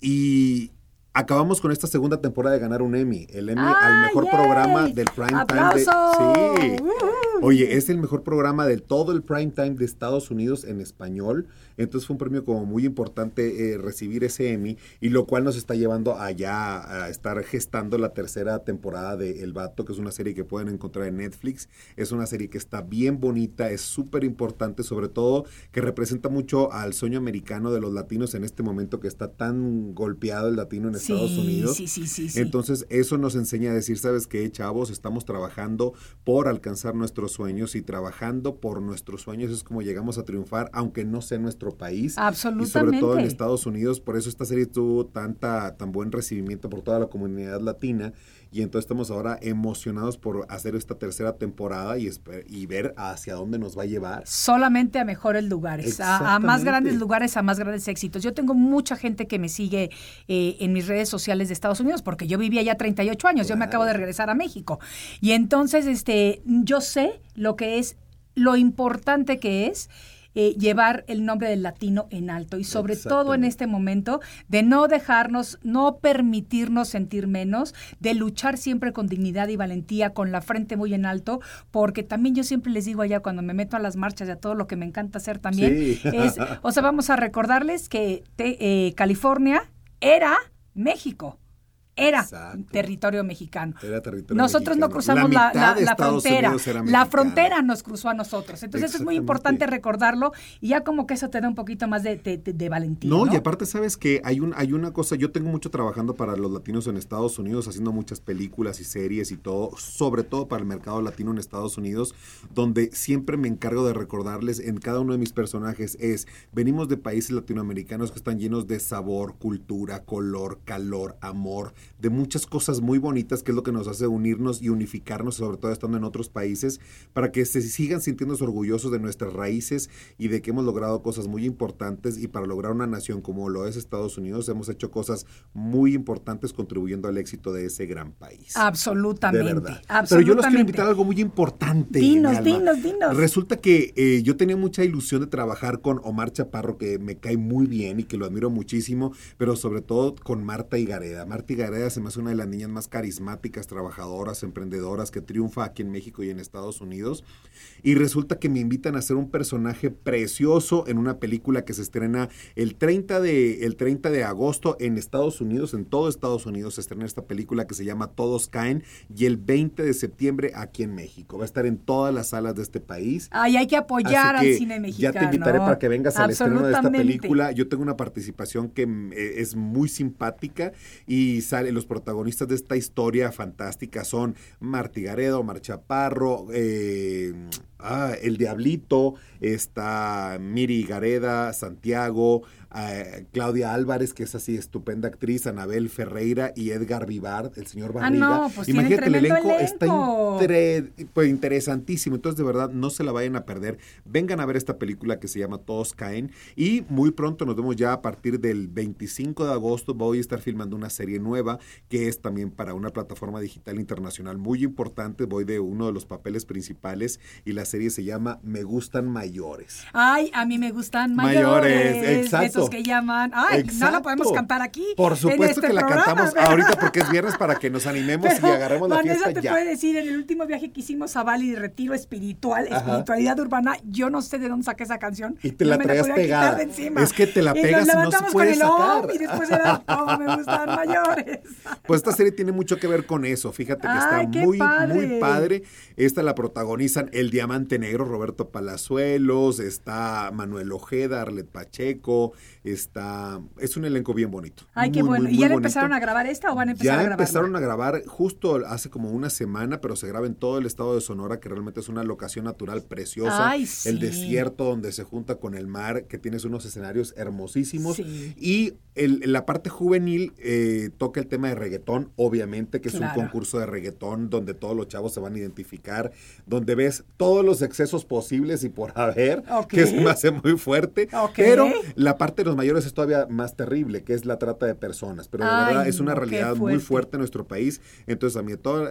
[SPEAKER 4] Y acabamos con esta segunda temporada de ganar un Emmy. El Emmy al
[SPEAKER 2] ¡Ah,
[SPEAKER 4] mejor
[SPEAKER 2] yay!
[SPEAKER 4] programa del prime time. de- sí.
[SPEAKER 2] ¡Uhú!
[SPEAKER 4] Oye, es el mejor programa del todo el prime time de Estados Unidos en español. Entonces fue un premio como muy importante eh, recibir ese Emmy y lo cual nos está llevando allá a estar gestando la tercera temporada de El Vato, que es una serie que pueden encontrar en Netflix. Es una serie que está bien bonita, es súper importante, sobre todo que representa mucho al sueño americano de los latinos en este momento que está tan golpeado el latino en Estados
[SPEAKER 2] Sí,
[SPEAKER 4] Unidos.
[SPEAKER 2] sí, sí, sí, sí.
[SPEAKER 4] Entonces, eso nos enseña a decir, ¿sabes qué, chavos? Estamos trabajando por alcanzar nuestros sueños y trabajando por nuestros sueños es como llegamos a triunfar, aunque no sea nuestro país. Y sobre
[SPEAKER 2] Absolutamente.
[SPEAKER 4] todo en Estados Unidos. Por eso esta serie tuvo tanta, tan buen recibimiento por toda la comunidad latina. Y entonces estamos ahora emocionados por hacer esta tercera temporada y, ver hacia dónde nos va a llevar.
[SPEAKER 2] solamente a mejores lugares, a, a más grandes lugares, a más grandes éxitos. Yo tengo mucha gente que me sigue eh, en mis redes sociales de Estados Unidos porque yo vivía ya 38 años, yo me acabo de regresar a México. Y entonces este, yo sé lo que es, lo importante que es eh, llevar el nombre del latino en alto y sobre todo en este momento de no dejarnos, no permitirnos sentir menos, de luchar siempre con dignidad y valentía, con la frente muy en alto, porque también yo siempre les digo allá cuando me meto a las marchas y a todo lo que me encanta hacer también,
[SPEAKER 4] Sí.
[SPEAKER 2] es, o sea, vamos a recordarles que te- eh, California era México. Era
[SPEAKER 4] Exacto.
[SPEAKER 2] territorio mexicano.
[SPEAKER 4] Era territorio
[SPEAKER 2] nosotros no cruzamos
[SPEAKER 4] La
[SPEAKER 2] frontera. La frontera nos cruzó a nosotros. Entonces eso es muy importante recordarlo y ya como que eso te da un poquito más de, de, de- de valentía.
[SPEAKER 4] No,
[SPEAKER 2] No,
[SPEAKER 4] y aparte sabes que hay un hay una cosa, yo tengo mucho trabajando para los latinos en Estados Unidos, haciendo muchas películas y series y todo, sobre todo para el mercado latino en Estados Unidos, donde siempre me encargo de recordarles en cada uno de mis personajes es, venimos de países latinoamericanos que están llenos de sabor, cultura, color, calor, amor, de muchas cosas muy bonitas que es lo que nos hace unirnos y unificarnos, sobre todo estando en otros países, para que se sigan sintiéndose orgullosos de nuestras raíces y de que hemos logrado cosas muy importantes y para lograr una nación como lo es Estados Unidos hemos hecho cosas muy importantes contribuyendo al éxito de ese gran país.
[SPEAKER 2] Absolutamente.
[SPEAKER 4] De verdad.
[SPEAKER 2] absolutamente.
[SPEAKER 4] Pero yo los quiero invitar a algo muy importante.
[SPEAKER 2] Dinos, dinos, dinos.
[SPEAKER 4] Resulta que eh, yo tenía mucha ilusión de trabajar con Omar Chaparro, que me cae muy bien y que lo admiro muchísimo, pero sobre todo con Marta Higareda. Marta Higareda se me hace una de las niñas más carismáticas, trabajadoras, emprendedoras que triunfa aquí en México y en Estados Unidos. Y resulta que me invitan a hacer un personaje precioso en una película que se estrena el 30 de, el 30 de agosto en Estados Unidos, en todo Estados Unidos se estrena esta película que se llama Todos Caen y el 20 de septiembre aquí en México. Va a estar en todas las salas de este país.
[SPEAKER 2] Ay, hay que apoyar
[SPEAKER 4] Así que
[SPEAKER 2] al cine mexicano.
[SPEAKER 4] Ya te invitaré para que vengas al estreno de esta película. Yo tengo una participación que mm, eh, es muy simpática y sale los protagonistas de esta historia fantástica son Martí Garedo, Omar Chaparro, eh, ah, El Diablito, está Miri Gareda, Santiago, eh, Claudia Álvarez, que es así estupenda actriz, Anabel Ferreira y Edgar Vivar, el señor
[SPEAKER 2] Ah,
[SPEAKER 4] Barriga.
[SPEAKER 2] no, pues tienen
[SPEAKER 4] Imagínate, el elenco, está pues, interesantísimo. Entonces, de verdad, no se la vayan a perder. Vengan a ver esta película que se llama Todos Caen. Y muy pronto nos vemos ya a partir del 25 de agosto. Voy a estar filmando una serie nueva que es también para una plataforma digital internacional muy importante. Voy de uno de los papeles principales y la serie se llama Me Gustan Mayores.
[SPEAKER 2] Ay, a mí me gustan
[SPEAKER 4] Mayores,
[SPEAKER 2] mayores.
[SPEAKER 4] exacto.
[SPEAKER 2] Esos que llaman. Ay, no la podemos cantar aquí.
[SPEAKER 4] Por
[SPEAKER 2] en
[SPEAKER 4] supuesto
[SPEAKER 2] este
[SPEAKER 4] que la cantamos
[SPEAKER 2] ¿verdad?
[SPEAKER 4] ahorita porque es viernes para que nos animemos y agarremos la
[SPEAKER 2] Vanessa
[SPEAKER 4] fiesta
[SPEAKER 2] te
[SPEAKER 4] ya.
[SPEAKER 2] puede decir, en el último viaje que hicimos a Bali de retiro espiritual,
[SPEAKER 4] Ajá.
[SPEAKER 2] espiritualidad urbana, yo no sé de dónde saqué esa canción.
[SPEAKER 4] Y te
[SPEAKER 2] no
[SPEAKER 4] la
[SPEAKER 2] me
[SPEAKER 4] traías
[SPEAKER 2] quitar
[SPEAKER 4] pegada.
[SPEAKER 2] de encima.
[SPEAKER 4] Es que te la
[SPEAKER 2] y
[SPEAKER 4] pegas y
[SPEAKER 2] nos
[SPEAKER 4] no se
[SPEAKER 2] levantamos
[SPEAKER 4] puede
[SPEAKER 2] con el
[SPEAKER 4] sacar.
[SPEAKER 2] y después era, oh, me gustan mayores.
[SPEAKER 4] Pues esta serie tiene mucho que ver con eso. Fíjate que
[SPEAKER 2] Ay,
[SPEAKER 4] está muy,
[SPEAKER 2] padre.
[SPEAKER 4] muy padre. Esta la protagonizan El Diamante Negro, Roberto Palazuelos, está Manuel Ojeda, Arlet Pacheco, está... Es un elenco bien bonito.
[SPEAKER 2] Ay, qué
[SPEAKER 4] Muy,
[SPEAKER 2] bueno.
[SPEAKER 4] muy,
[SPEAKER 2] ¿Y ya
[SPEAKER 4] bonito.
[SPEAKER 2] empezaron a grabar esta o van a empezar
[SPEAKER 4] Ya
[SPEAKER 2] a grabar?
[SPEAKER 4] empezaron a grabar justo hace como una semana, pero se graba en todo el estado de Sonora, que realmente es una locación natural preciosa.
[SPEAKER 2] Ay, sí.
[SPEAKER 4] El desierto donde se junta con el mar, que tienes unos escenarios hermosísimos.
[SPEAKER 2] Sí.
[SPEAKER 4] Y el- la parte juvenil eh, toca el tema de reggaetón, obviamente, que es
[SPEAKER 2] Claro.
[SPEAKER 4] un concurso de reggaetón donde todos los chavos se van a identificar, donde ves todos los excesos posibles y por haber, que se me hace muy fuerte. Pero la parte de los mayores es todavía más terrible, que es la trata de personas. Pero de
[SPEAKER 2] Ay,
[SPEAKER 4] verdad es una realidad muy
[SPEAKER 2] fuerte.
[SPEAKER 4] en nuestro país. Entonces, a mí todo-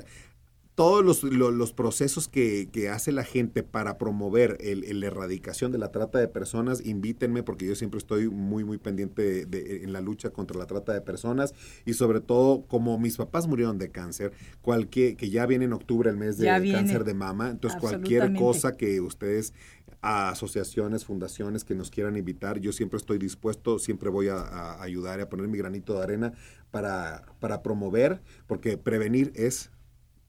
[SPEAKER 4] todos los, lo- los procesos que, que hace la gente para promover la erradicación de la trata de personas, invítenme porque yo siempre estoy muy, muy pendiente de- de- en la lucha contra la trata de personas y sobre todo como mis papás murieron de cáncer, cualquier, que ya viene en octubre el mes de
[SPEAKER 2] viene.
[SPEAKER 4] cáncer de mama, entonces cualquier cosa que ustedes a asociaciones, fundaciones que nos quieran invitar, yo siempre estoy dispuesto, siempre voy a, a ayudar y a poner mi granito de arena para, para promover, porque prevenir es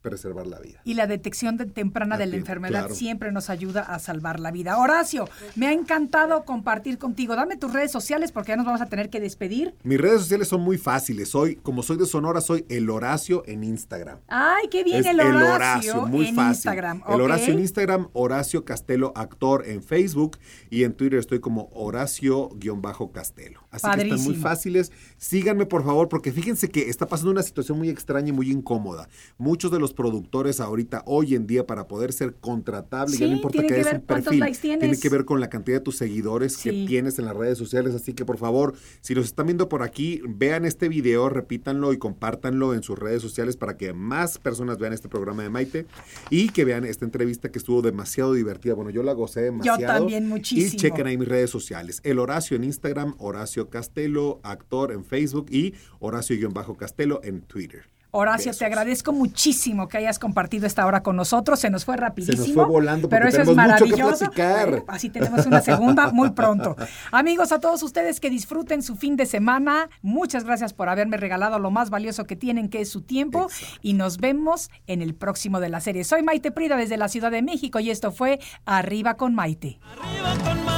[SPEAKER 4] preservar la vida.
[SPEAKER 2] Y la detección de- temprana de la enfermedad
[SPEAKER 4] claro.
[SPEAKER 2] siempre nos ayuda a salvar la vida. Horacio, me ha encantado compartir contigo. Dame tus redes sociales porque ya nos vamos a tener que despedir.
[SPEAKER 4] Mis redes sociales son muy fáciles. Soy, como soy de Sonora, soy el Horacio en Instagram.
[SPEAKER 2] Ay, qué bien
[SPEAKER 4] Es
[SPEAKER 2] el Horacio,
[SPEAKER 4] muy
[SPEAKER 2] en
[SPEAKER 4] fácil.
[SPEAKER 2] Instagram.
[SPEAKER 4] El Horacio en. Instagram, Horacio Castelo Actor en Facebook y en Twitter estoy como Horacio-Castelo. Así que están muy fáciles. Síganme por favor porque fíjense que está pasando una situación muy extraña y muy incómoda. Muchos de los productores ahorita, hoy en día, para poder ser contratable, ya
[SPEAKER 2] Sí,
[SPEAKER 4] no importa que
[SPEAKER 2] ver
[SPEAKER 4] un perfil, tiene que ver con la cantidad de tus seguidores
[SPEAKER 2] Sí.
[SPEAKER 4] que tienes en las redes sociales. Así que por favor, si los están viendo por aquí, vean este video, repítanlo y compártanlo en sus redes sociales para que más personas vean este programa de Maite y que vean esta entrevista que estuvo demasiado divertida. Bueno, yo la gocé demasiado.
[SPEAKER 2] también muchísimo.
[SPEAKER 4] Y chequen ahí mis redes sociales. El Horacio en Instagram, Horacio Castelo, actor en Facebook y Horacio-Castelo en Twitter.
[SPEAKER 2] Horacio, te agradezco muchísimo que hayas compartido esta hora con nosotros. Se nos fue rapidísimo.
[SPEAKER 4] Se nos fue volando porque
[SPEAKER 2] pero eso es
[SPEAKER 4] mucho que
[SPEAKER 2] maravilloso.
[SPEAKER 4] platicar.
[SPEAKER 2] Eh, Así tenemos una segunda muy pronto. Amigos, a todos ustedes que disfruten su fin de semana, muchas gracias por haberme regalado lo más valioso que tienen, que es su tiempo. Y nos vemos en el próximo de la serie. Soy Maite Prida desde la Ciudad de México y esto fue Arriba con Maite.
[SPEAKER 5] Arriba con Maite.